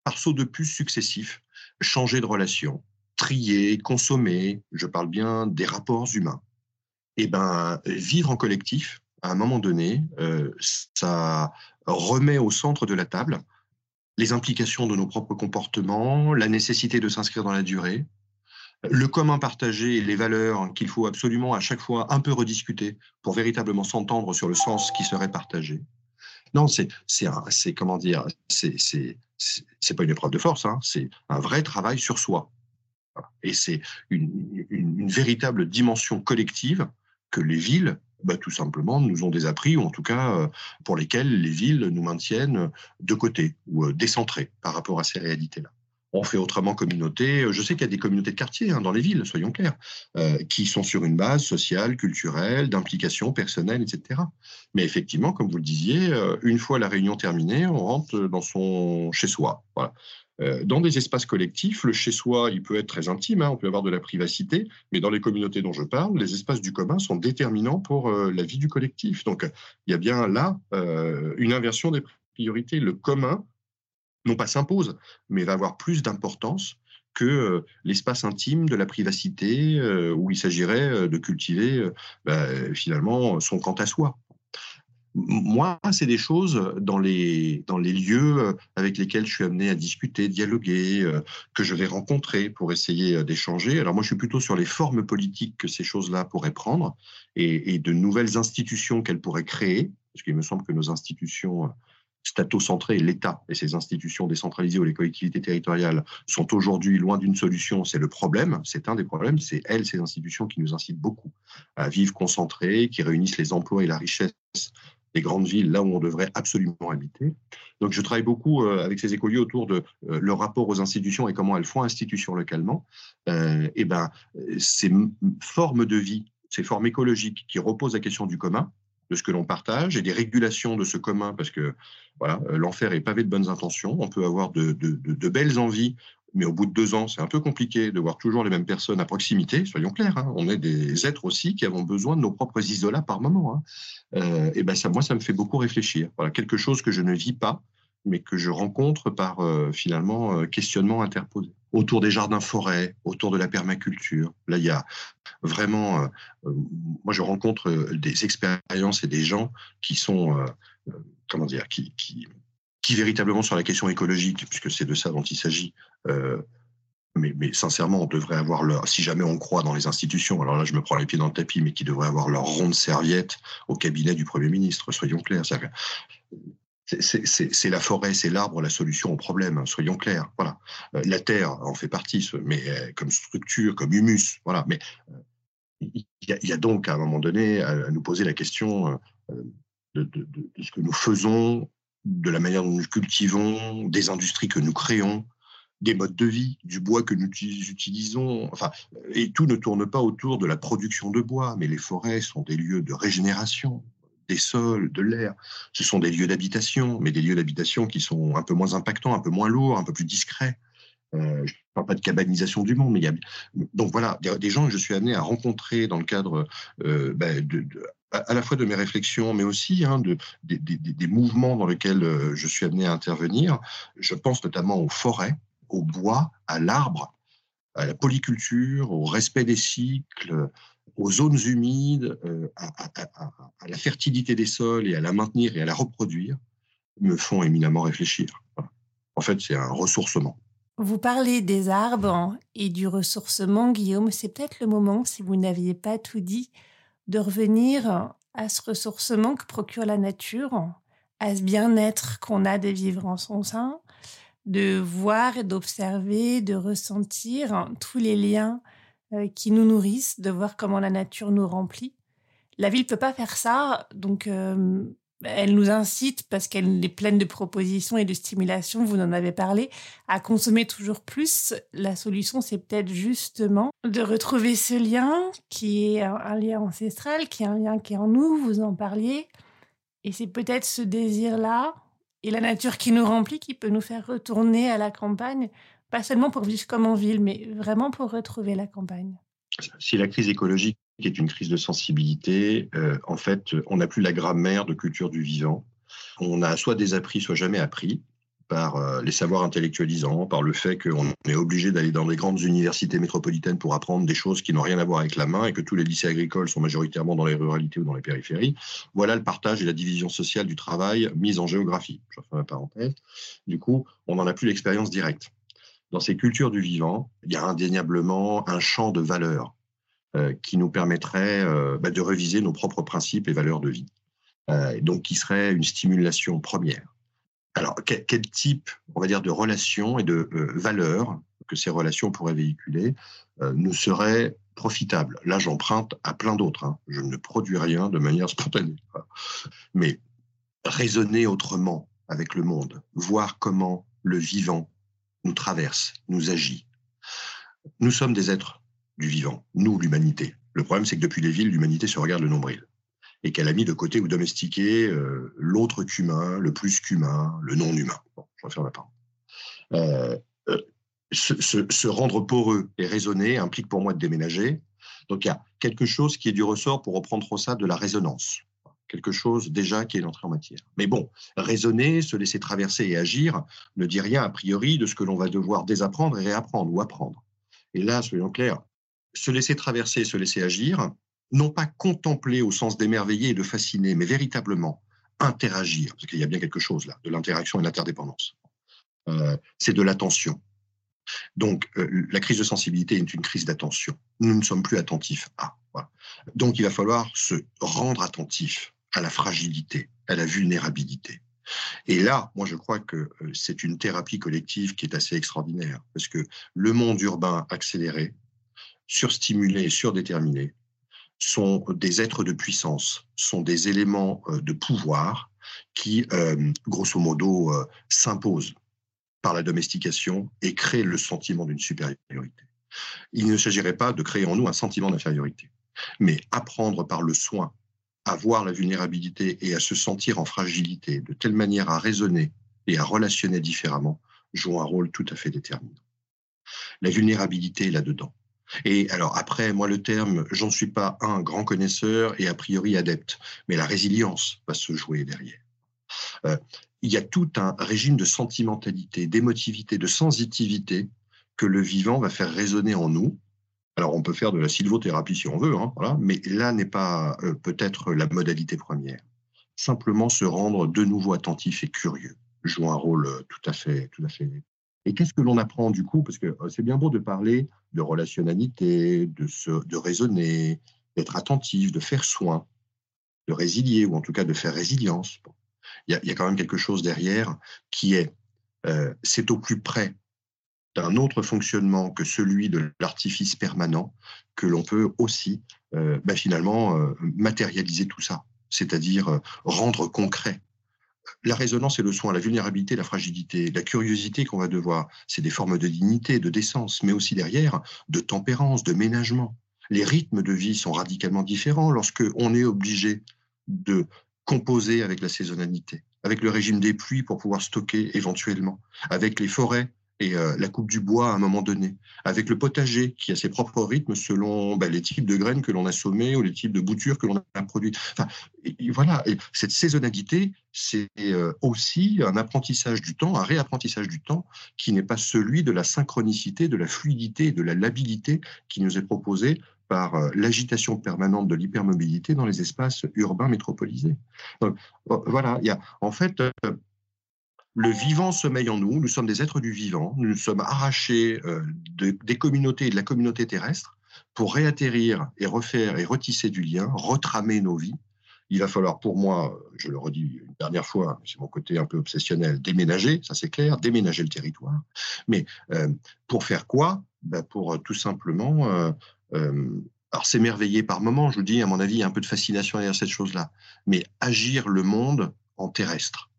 par de puce successifs, changer de relation, trier, consommer, je parle bien des rapports humains. Et eh ben, vivre en collectif, à un moment donné, euh, ça remet au centre de la table les implications de nos propres comportements, la nécessité de s'inscrire dans la durée, le commun partagé et les valeurs qu'il faut absolument à chaque fois un peu rediscuter pour véritablement s'entendre sur le sens qui serait partagé. Non, c'est, c'est, comment dire, c'est, c'est, c'est pas une épreuve de force, hein, c'est un vrai travail sur soi. Et c'est une, véritable dimension collective que les villes, bah, tout simplement, nous ont désappris, ou en tout cas euh, pour lesquelles les villes nous maintiennent de côté ou euh, décentrés par rapport à ces réalités-là on fait autrement communauté. Je sais qu'il y a des communautés de quartier hein, dans les villes, soyons clairs, euh, qui sont sur une base sociale, culturelle, d'implication personnelle, etc. Mais effectivement, comme vous le disiez, euh, une fois la réunion terminée, on rentre dans son. Voilà. Euh, dans des espaces collectifs, le chez-soi, il peut être très intime, hein, on peut avoir de la privacité, mais dans les communautés dont je parle, les espaces du commun sont déterminants pour la vie du collectif. Donc, il y a bien là une inversion des priorités. Le commun non pas s'impose, mais va avoir plus d'importance que euh, l'espace intime de la privacité euh, où il s'agirait euh, de cultiver bah, finalement son quant à soi. Moi, c'est des choses dans les, dans les lieux avec lesquels je suis amené à discuter, dialoguer, que je vais rencontrer pour essayer d'échanger. Alors moi, je suis plutôt sur les formes politiques que ces choses-là pourraient prendre et, et de nouvelles institutions qu'elles pourraient créer, parce qu'il me semble que nos institutions statocentré, l'État et ses institutions décentralisées ou les collectivités territoriales sont aujourd'hui loin d'une solution, c'est le problème, c'est un des problèmes, c'est elles, ces institutions qui nous incitent beaucoup à vivre concentrées, qui réunissent les emplois et la richesse des grandes villes, là où on devrait absolument habiter. Donc, je travaille beaucoup euh, avec ces écoliers autour de euh, leur rapport aux institutions et comment elles font institution localement. Euh, et ben, ces formes de vie, ces formes écologiques qui reposent la question du commun, de ce que l'on partage et des régulations de ce commun, parce que voilà, l'enfer est pavé de bonnes intentions. On peut avoir de belles envies mais au bout de deux ans, c'est un peu compliqué de voir toujours les mêmes personnes à proximité, soyons clairs. Hein. On est des êtres aussi qui avons besoin de nos propres isolats par moment. Hein. Euh, et ben ça, moi, ça me fait beaucoup réfléchir. Voilà, quelque chose que je ne vis pas, mais que je rencontre par euh, finalement euh, questionnement interposé. Autour des jardins-forêts, autour de la permaculture. Là, il y a vraiment. moi, je rencontre des expériences et des gens qui sont. comment dire qui, qui véritablement sur la question écologique, puisque c'est de ça dont il s'agit, euh, mais, mais, sincèrement, on devrait avoir leur, si jamais on croit dans les institutions, alors là je me prends les pieds dans le tapis, mais qui devraient avoir leur ronde serviette au cabinet du Premier ministre, soyons clairs. C'est la forêt, c'est l'arbre, la solution au problème, hein, soyons clairs. Voilà. Euh, la terre en fait partie, mais euh, comme structure, comme humus. Voilà. Mais il y, a, donc à un moment donné à, nous poser la question de, de, de, ce que nous faisons de la manière dont nous cultivons, des industries que nous créons, des modes de vie, du bois que nous utilisons. Enfin, et tout ne tourne pas autour de la production de bois, mais les forêts sont des lieux de régénération des sols, de l'air. Ce sont des lieux d'habitation, mais des lieux d'habitation qui sont un peu moins impactants, un peu moins lourds, un peu plus discrets. Euh, je ne parle pas de cabanisation du monde, mais il y a donc voilà des gens que je suis amené à rencontrer dans le cadre euh, ben, à la fois de mes réflexions, mais aussi hein, de, des, mouvements dans lesquels euh, je suis amené à intervenir. Je pense notamment aux forêts, au bois, à l'arbre, à la polyculture, au respect des cycles, aux zones humides, euh, à, la fertilité des sols et à la maintenir et à la reproduire, me font éminemment réfléchir. En fait, c'est un ressourcement. Vous parlez des arbres et du ressourcement, Guillaume. C'est peut-être le moment, si vous n'aviez pas tout dit, de revenir à ce ressourcement que procure la nature, à ce bien-être qu'on a de vivre en son sein, de voir et d'observer, de ressentir tous les liens qui nous nourrissent, de voir comment la nature nous remplit. La ville peut pas faire ça, donc euh, elle nous incite, parce qu'elle est pleine de propositions et de stimulations, vous en avez parlé, à consommer toujours plus. La solution, c'est peut-être justement de retrouver ce lien qui est un lien ancestral, qui est un lien qui est en nous, vous en parliez. Et c'est peut-être ce désir-là et la nature qui nous remplit qui peut nous faire retourner à la campagne, pas seulement pour vivre comme en ville, mais vraiment pour retrouver la campagne. Si la crise écologique est une crise de sensibilité. Euh, en fait, on n'a plus la grammaire de culture du vivant. On a soit désappris, soit jamais appris par euh, les savoirs intellectualisants, par le fait qu'on est obligé d'aller dans des grandes universités métropolitaines pour apprendre des choses qui n'ont rien à voir avec la main et que tous les lycées agricoles sont majoritairement dans les ruralités ou dans les périphéries. Voilà le partage et la division sociale du travail mise en géographie. Je fais ma parenthèse. Du coup, on n'en a plus l'expérience directe. Dans ces cultures du vivant, il y a indéniablement un champ de valeurs euh, qui nous permettrait euh, bah, de reviser nos propres principes et valeurs de vie. Euh, donc, qui serait une stimulation première. Alors, quel, type, on va dire, de relations et de valeurs que ces relations pourraient véhiculer nous serait profitable Là, j'emprunte à plein d'autres. Hein. Je ne produis rien de manière spontanée. Mais raisonner autrement avec le monde, voir comment le vivant nous traverse, nous agit. Nous sommes des êtres du vivant, nous, l'humanité. Le problème, c'est que depuis les villes, l'humanité se regarde le nombril et qu'elle a mis de côté ou domestiqué euh, l'autre qu'humain, le plus qu'humain, le non-humain. Je referme la parole. Euh, euh, se, rendre poreux et raisonner implique pour moi de déménager. Donc il y a quelque chose qui est du ressort, pour reprendre ça, de la résonance. Quelque chose déjà qui est entré en matière. Mais bon, raisonner, se laisser traverser et agir ne dit rien a priori de ce que l'on va devoir désapprendre et réapprendre ou apprendre. Et là, soyons clairs, se laisser traverser, se laisser agir, non pas contempler au sens d'émerveiller et de fasciner, mais véritablement interagir, parce qu'il y a bien quelque chose là, de l'interaction et de l'interdépendance. Euh, c'est de l'attention. Donc, euh, la crise de sensibilité est une crise d'attention. Nous ne sommes plus attentifs à. Donc, il va falloir se rendre attentif à la fragilité, à la vulnérabilité. Et là, moi, je crois que euh, c'est une thérapie collective qui est assez extraordinaire, parce que le monde urbain accéléré, surstimulé surdéterminé, sont des êtres de puissance, sont des éléments de pouvoir qui, grosso modo, s'imposent par la domestication et créent le sentiment d'une supériorité. Il ne s'agirait pas de créer en nous un sentiment d'infériorité, mais apprendre par le soin à voir la vulnérabilité et à se sentir en fragilité, de telle manière à raisonner et à relationner différemment, joue un rôle tout à fait déterminant. La vulnérabilité est là-dedans. Et alors après, moi le terme, j'en suis pas un grand connaisseur et a priori adepte, mais la résilience va se jouer derrière. Euh, il y a tout un régime de sentimentalité, d'émotivité, de sensitivité que le vivant va faire résonner en nous. Alors on peut faire de la sylvothérapie si on veut, hein, mais là n'est pas euh, peut-être la modalité première. Simplement se rendre de nouveau attentif et curieux joue un rôle euh, tout à fait, tout à fait. Et qu'est-ce que l'on apprend du coup? Parce que c'est bien beau de parler de relationnalité, de, se, de raisonner, d'être attentif, de faire soin, de résilier, ou en tout cas de faire résilience il y, a, quand même quelque chose derrière qui est, euh, c'est au plus près d'un autre fonctionnement que celui de l'artifice permanent que l'on peut aussi euh, bah, finalement euh, matérialiser tout ça, c'est-à-dire rendre concret. La résonance et le soin, la vulnérabilité, la fragilité, la curiosité qu'on va devoir, c'est des formes de dignité, de décence, mais aussi derrière de tempérance, de ménagement. Les rythmes de vie sont radicalement différents lorsque on est obligé de composer avec la saisonnalité, avec le régime des pluies pour pouvoir stocker éventuellement, avec les forêts et euh, la coupe du bois à un moment donné, avec le potager qui a ses propres rythmes selon bah, les types de graines que l'on a sommées ou les types de boutures que l'on a produites. Enfin, voilà, et cette saisonnalité, c'est euh, aussi un apprentissage du temps, un réapprentissage du temps qui n'est pas celui de la synchronicité, de la fluidité de la labilité qui nous est proposé par euh, l'agitation permanente de l'hypermobilité dans les espaces urbains métropolisés. Voilà, il y a en fait le vivant sommeille en nous, nous sommes des êtres du vivant, nous sommes arrachés euh, des communautés et de la communauté terrestre pour réatterrir et refaire et retisser du lien, retramer nos vies. Il va falloir pour moi, je le redis une dernière fois, c'est mon côté un peu obsessionnel, déménager, ça c'est clair, déménager le territoire. Mais pour faire quoi? Ben Pour tout simplement euh, alors s'émerveiller par moment, je vous dis, à mon avis, il y a un peu de fascination derrière cette chose-là, mais agir le monde en terrestre.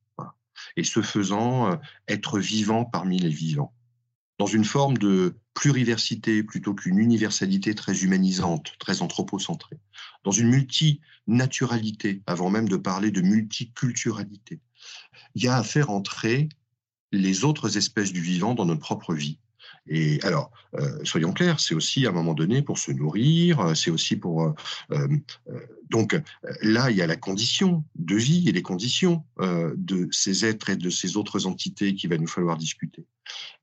Et ce faisant, euh, être vivant parmi les vivants. Dans une forme de pluriversité plutôt qu'une universalité très humanisante, très anthropocentrée. Dans une multinaturalité, avant même de parler de multiculturalité. Il y a à faire entrer les autres espèces du vivant dans notre propre vie. Et alors, euh, soyons clairs, c'est aussi à un moment donné pour se nourrir, euh, c'est aussi pour... Euh, donc là, il y a la condition de vie et les conditions de ces êtres et de ces autres entités qu'il va nous falloir discuter.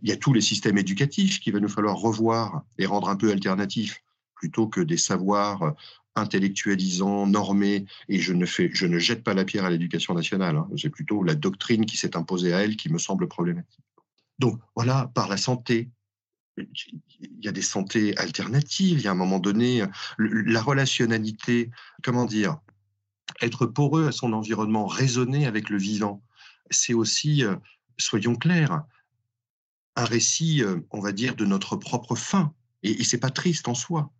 Il y a tous les systèmes éducatifs qu'il va nous falloir revoir et rendre un peu alternatifs plutôt que des savoirs intellectualisants, normés, et je ne, je ne jette pas la pierre à l'éducation nationale, hein. c'est plutôt la doctrine qui s'est imposée à elle qui me semble problématique. Donc voilà, par la santé, il y a des santé alternatives, il y a un moment donné, la relationnalité, comment dire, être poreux à son environnement, raisonner avec le vivant, c'est aussi, euh, soyons clairs, un récit, euh, on va dire, de notre propre fin. Et, et c'est pas triste en soi.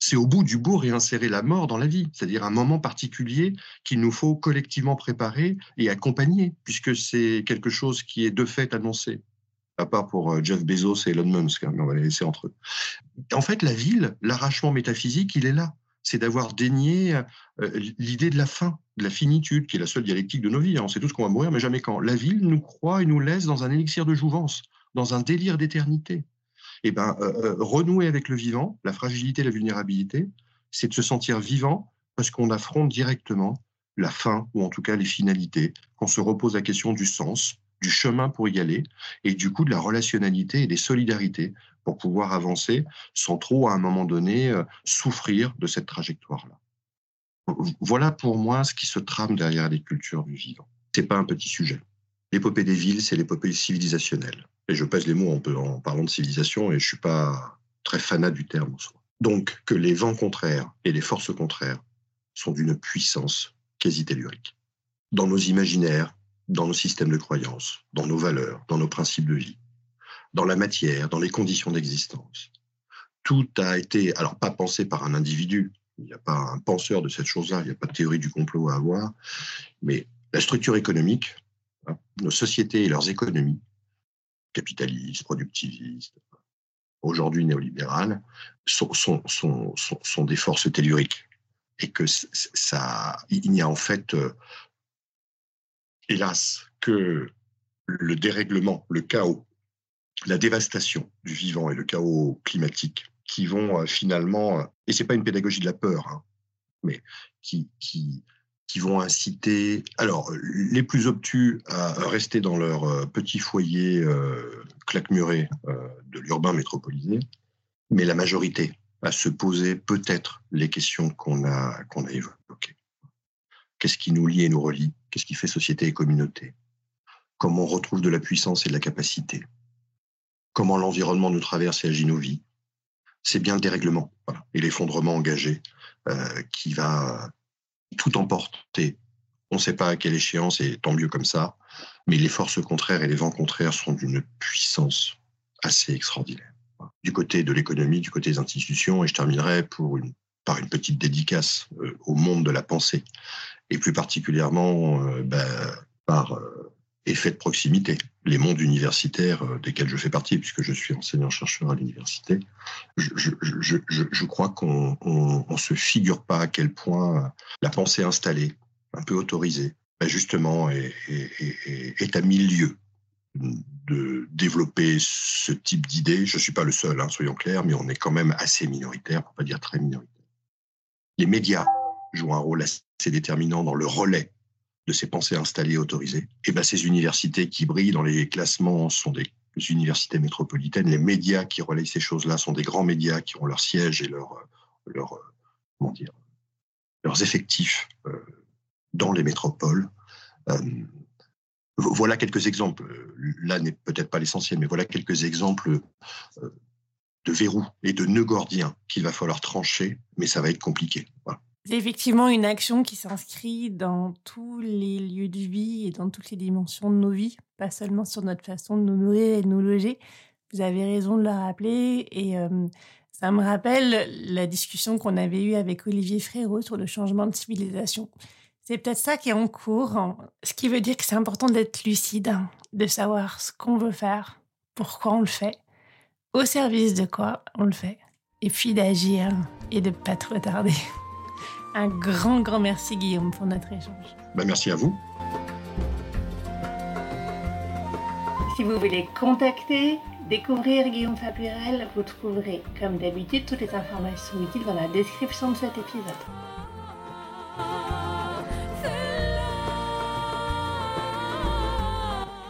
C'est au bout du bout réinsérer la mort dans la vie, c'est-à-dire un moment particulier qu'il nous faut collectivement préparer et accompagner, puisque c'est quelque chose qui est de fait annoncé à part pour euh, Jeff Bezos et Elon Musk, hein, mais on va les laisser entre eux. En fait, la ville, l'arrachement métaphysique, il est là. C'est d'avoir dénié euh, l'idée de la fin, de la finitude, qui est la seule dialectique de nos vies. Hein. On sait tous qu'on va mourir, mais jamais quand. La ville nous croit et nous laisse dans un élixir de jouvence, dans un délire d'éternité. Et eh ben, euh, renouer avec le vivant, la fragilité, la vulnérabilité, c'est de se sentir vivant parce qu'on affronte directement la fin, ou en tout cas les finalités, qu'on se repose la question du sens, du chemin pour y aller et du coup de la relationnalité et des solidarités pour pouvoir avancer sans trop à un moment donné euh, souffrir de cette trajectoire-là. Voilà pour moi ce qui se trame derrière les cultures du vivant. C'est pas un petit sujet. L'épopée des villes, c'est l'épopée civilisationnelle. Et je pèse les mots en, en parlant de civilisation et je suis pas très fanat du terme en soi. Donc que les vents contraires et les forces contraires sont d'une puissance quasi tellurique. Dans nos imaginaires, dans nos systèmes de croyances, dans nos valeurs, dans nos principes de vie, dans la matière, dans les conditions d'existence. Tout a été, alors pas pensé par un individu, Il n'y a pas un penseur de cette chose-là, il n'y a pas de théorie du complot à avoir. Mais la structure économique, hein, nos sociétés et leurs économies, capitalistes, productivistes, aujourd'hui néolibérales, sont, des forces telluriques. Et que ça, il n'y a en fait, euh, hélas, que le dérèglement, le chaos, la dévastation du vivant et le chaos climatique qui vont euh, finalement, euh, et c'est pas une pédagogie de la peur, hein, mais qui, qui, qui vont inciter, alors les plus obtus à rester dans leur euh, petit foyer claquemuré de l'urbain métropolisé, mais la majorité à se poser peut-être les questions qu'on a, qu'on a évoquées. Qu'est-ce qui nous lie et nous relie? Qu'est-ce qui fait société et communauté? Comment on retrouve de la puissance et de la capacité? Comment l'environnement nous traverse et agit nos vies? C'est bien le dérèglement et l'effondrement engagé euh, qui va tout emporter. On ne sait pas à quelle échéance, et tant mieux comme ça, mais les forces contraires et les vents contraires sont d'une puissance assez extraordinaire. Du côté de l'économie, du côté des institutions, et je terminerai par une petite dédicace euh, au monde de la pensée, et plus particulièrement euh, ben, par effet de proximité. Les mondes universitaires euh, desquels je fais partie, puisque je suis enseignant-chercheur à l'université, je, je, je, je, crois qu'on ne se figure pas à quel point la pensée installée, un peu autorisée, ben justement est, est, est, à mille de développer ce type d'idées. Je ne suis pas le seul, hein, soyons clairs, mais on est quand même assez minoritaire, pour pas dire très minoritaire. Les médias jouent un rôle assez déterminant dans le relais de ces pensées installées et autorisées. Et ben, ces universités qui brillent dans les classements sont des universités métropolitaines. Les médias qui relayent ces choses-là sont des grands médias qui ont leur siège et leur, leur comment dire, leurs effectifs euh, dans les métropoles. Euh, voilà quelques exemples. Là n'est peut-être pas l'essentiel, mais voilà quelques exemples euh, de verrous et de nœuds gordiens qu'il va falloir trancher, mais ça va être compliqué. Voilà. C'est effectivement une action qui s'inscrit dans tous les lieux de vie et dans toutes les dimensions de nos vies, pas seulement sur notre façon de nous nourrir et de nous loger. Vous avez raison de le rappeler et euh, ça me rappelle la discussion qu'on avait eue avec Olivier Frérot sur le changement de civilisation. C'est peut-être ça qui est en cours, ce qui veut dire que c'est important d'être lucide, de savoir ce qu'on veut faire, pourquoi on le fait, au service de quoi on le fait, et puis d'agir et de pas trop tarder. Un grand, grand merci Guillaume pour notre échange. Ben, merci à vous. Si vous voulez contacter, découvrir Guillaume Faburel, vous trouverez comme d'habitude toutes les informations utiles dans la description de cet épisode.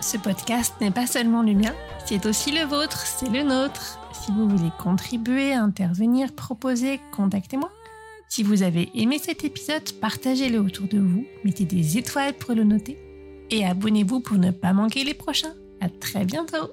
Ce podcast n'est pas seulement le mien, c'est aussi le vôtre, c'est le nôtre. Si vous voulez contribuer, intervenir, proposer, contactez-moi. Si vous avez aimé cet épisode, partagez-le autour de vous, mettez des étoiles pour le noter et abonnez-vous pour ne pas manquer les prochains. À très bientôt!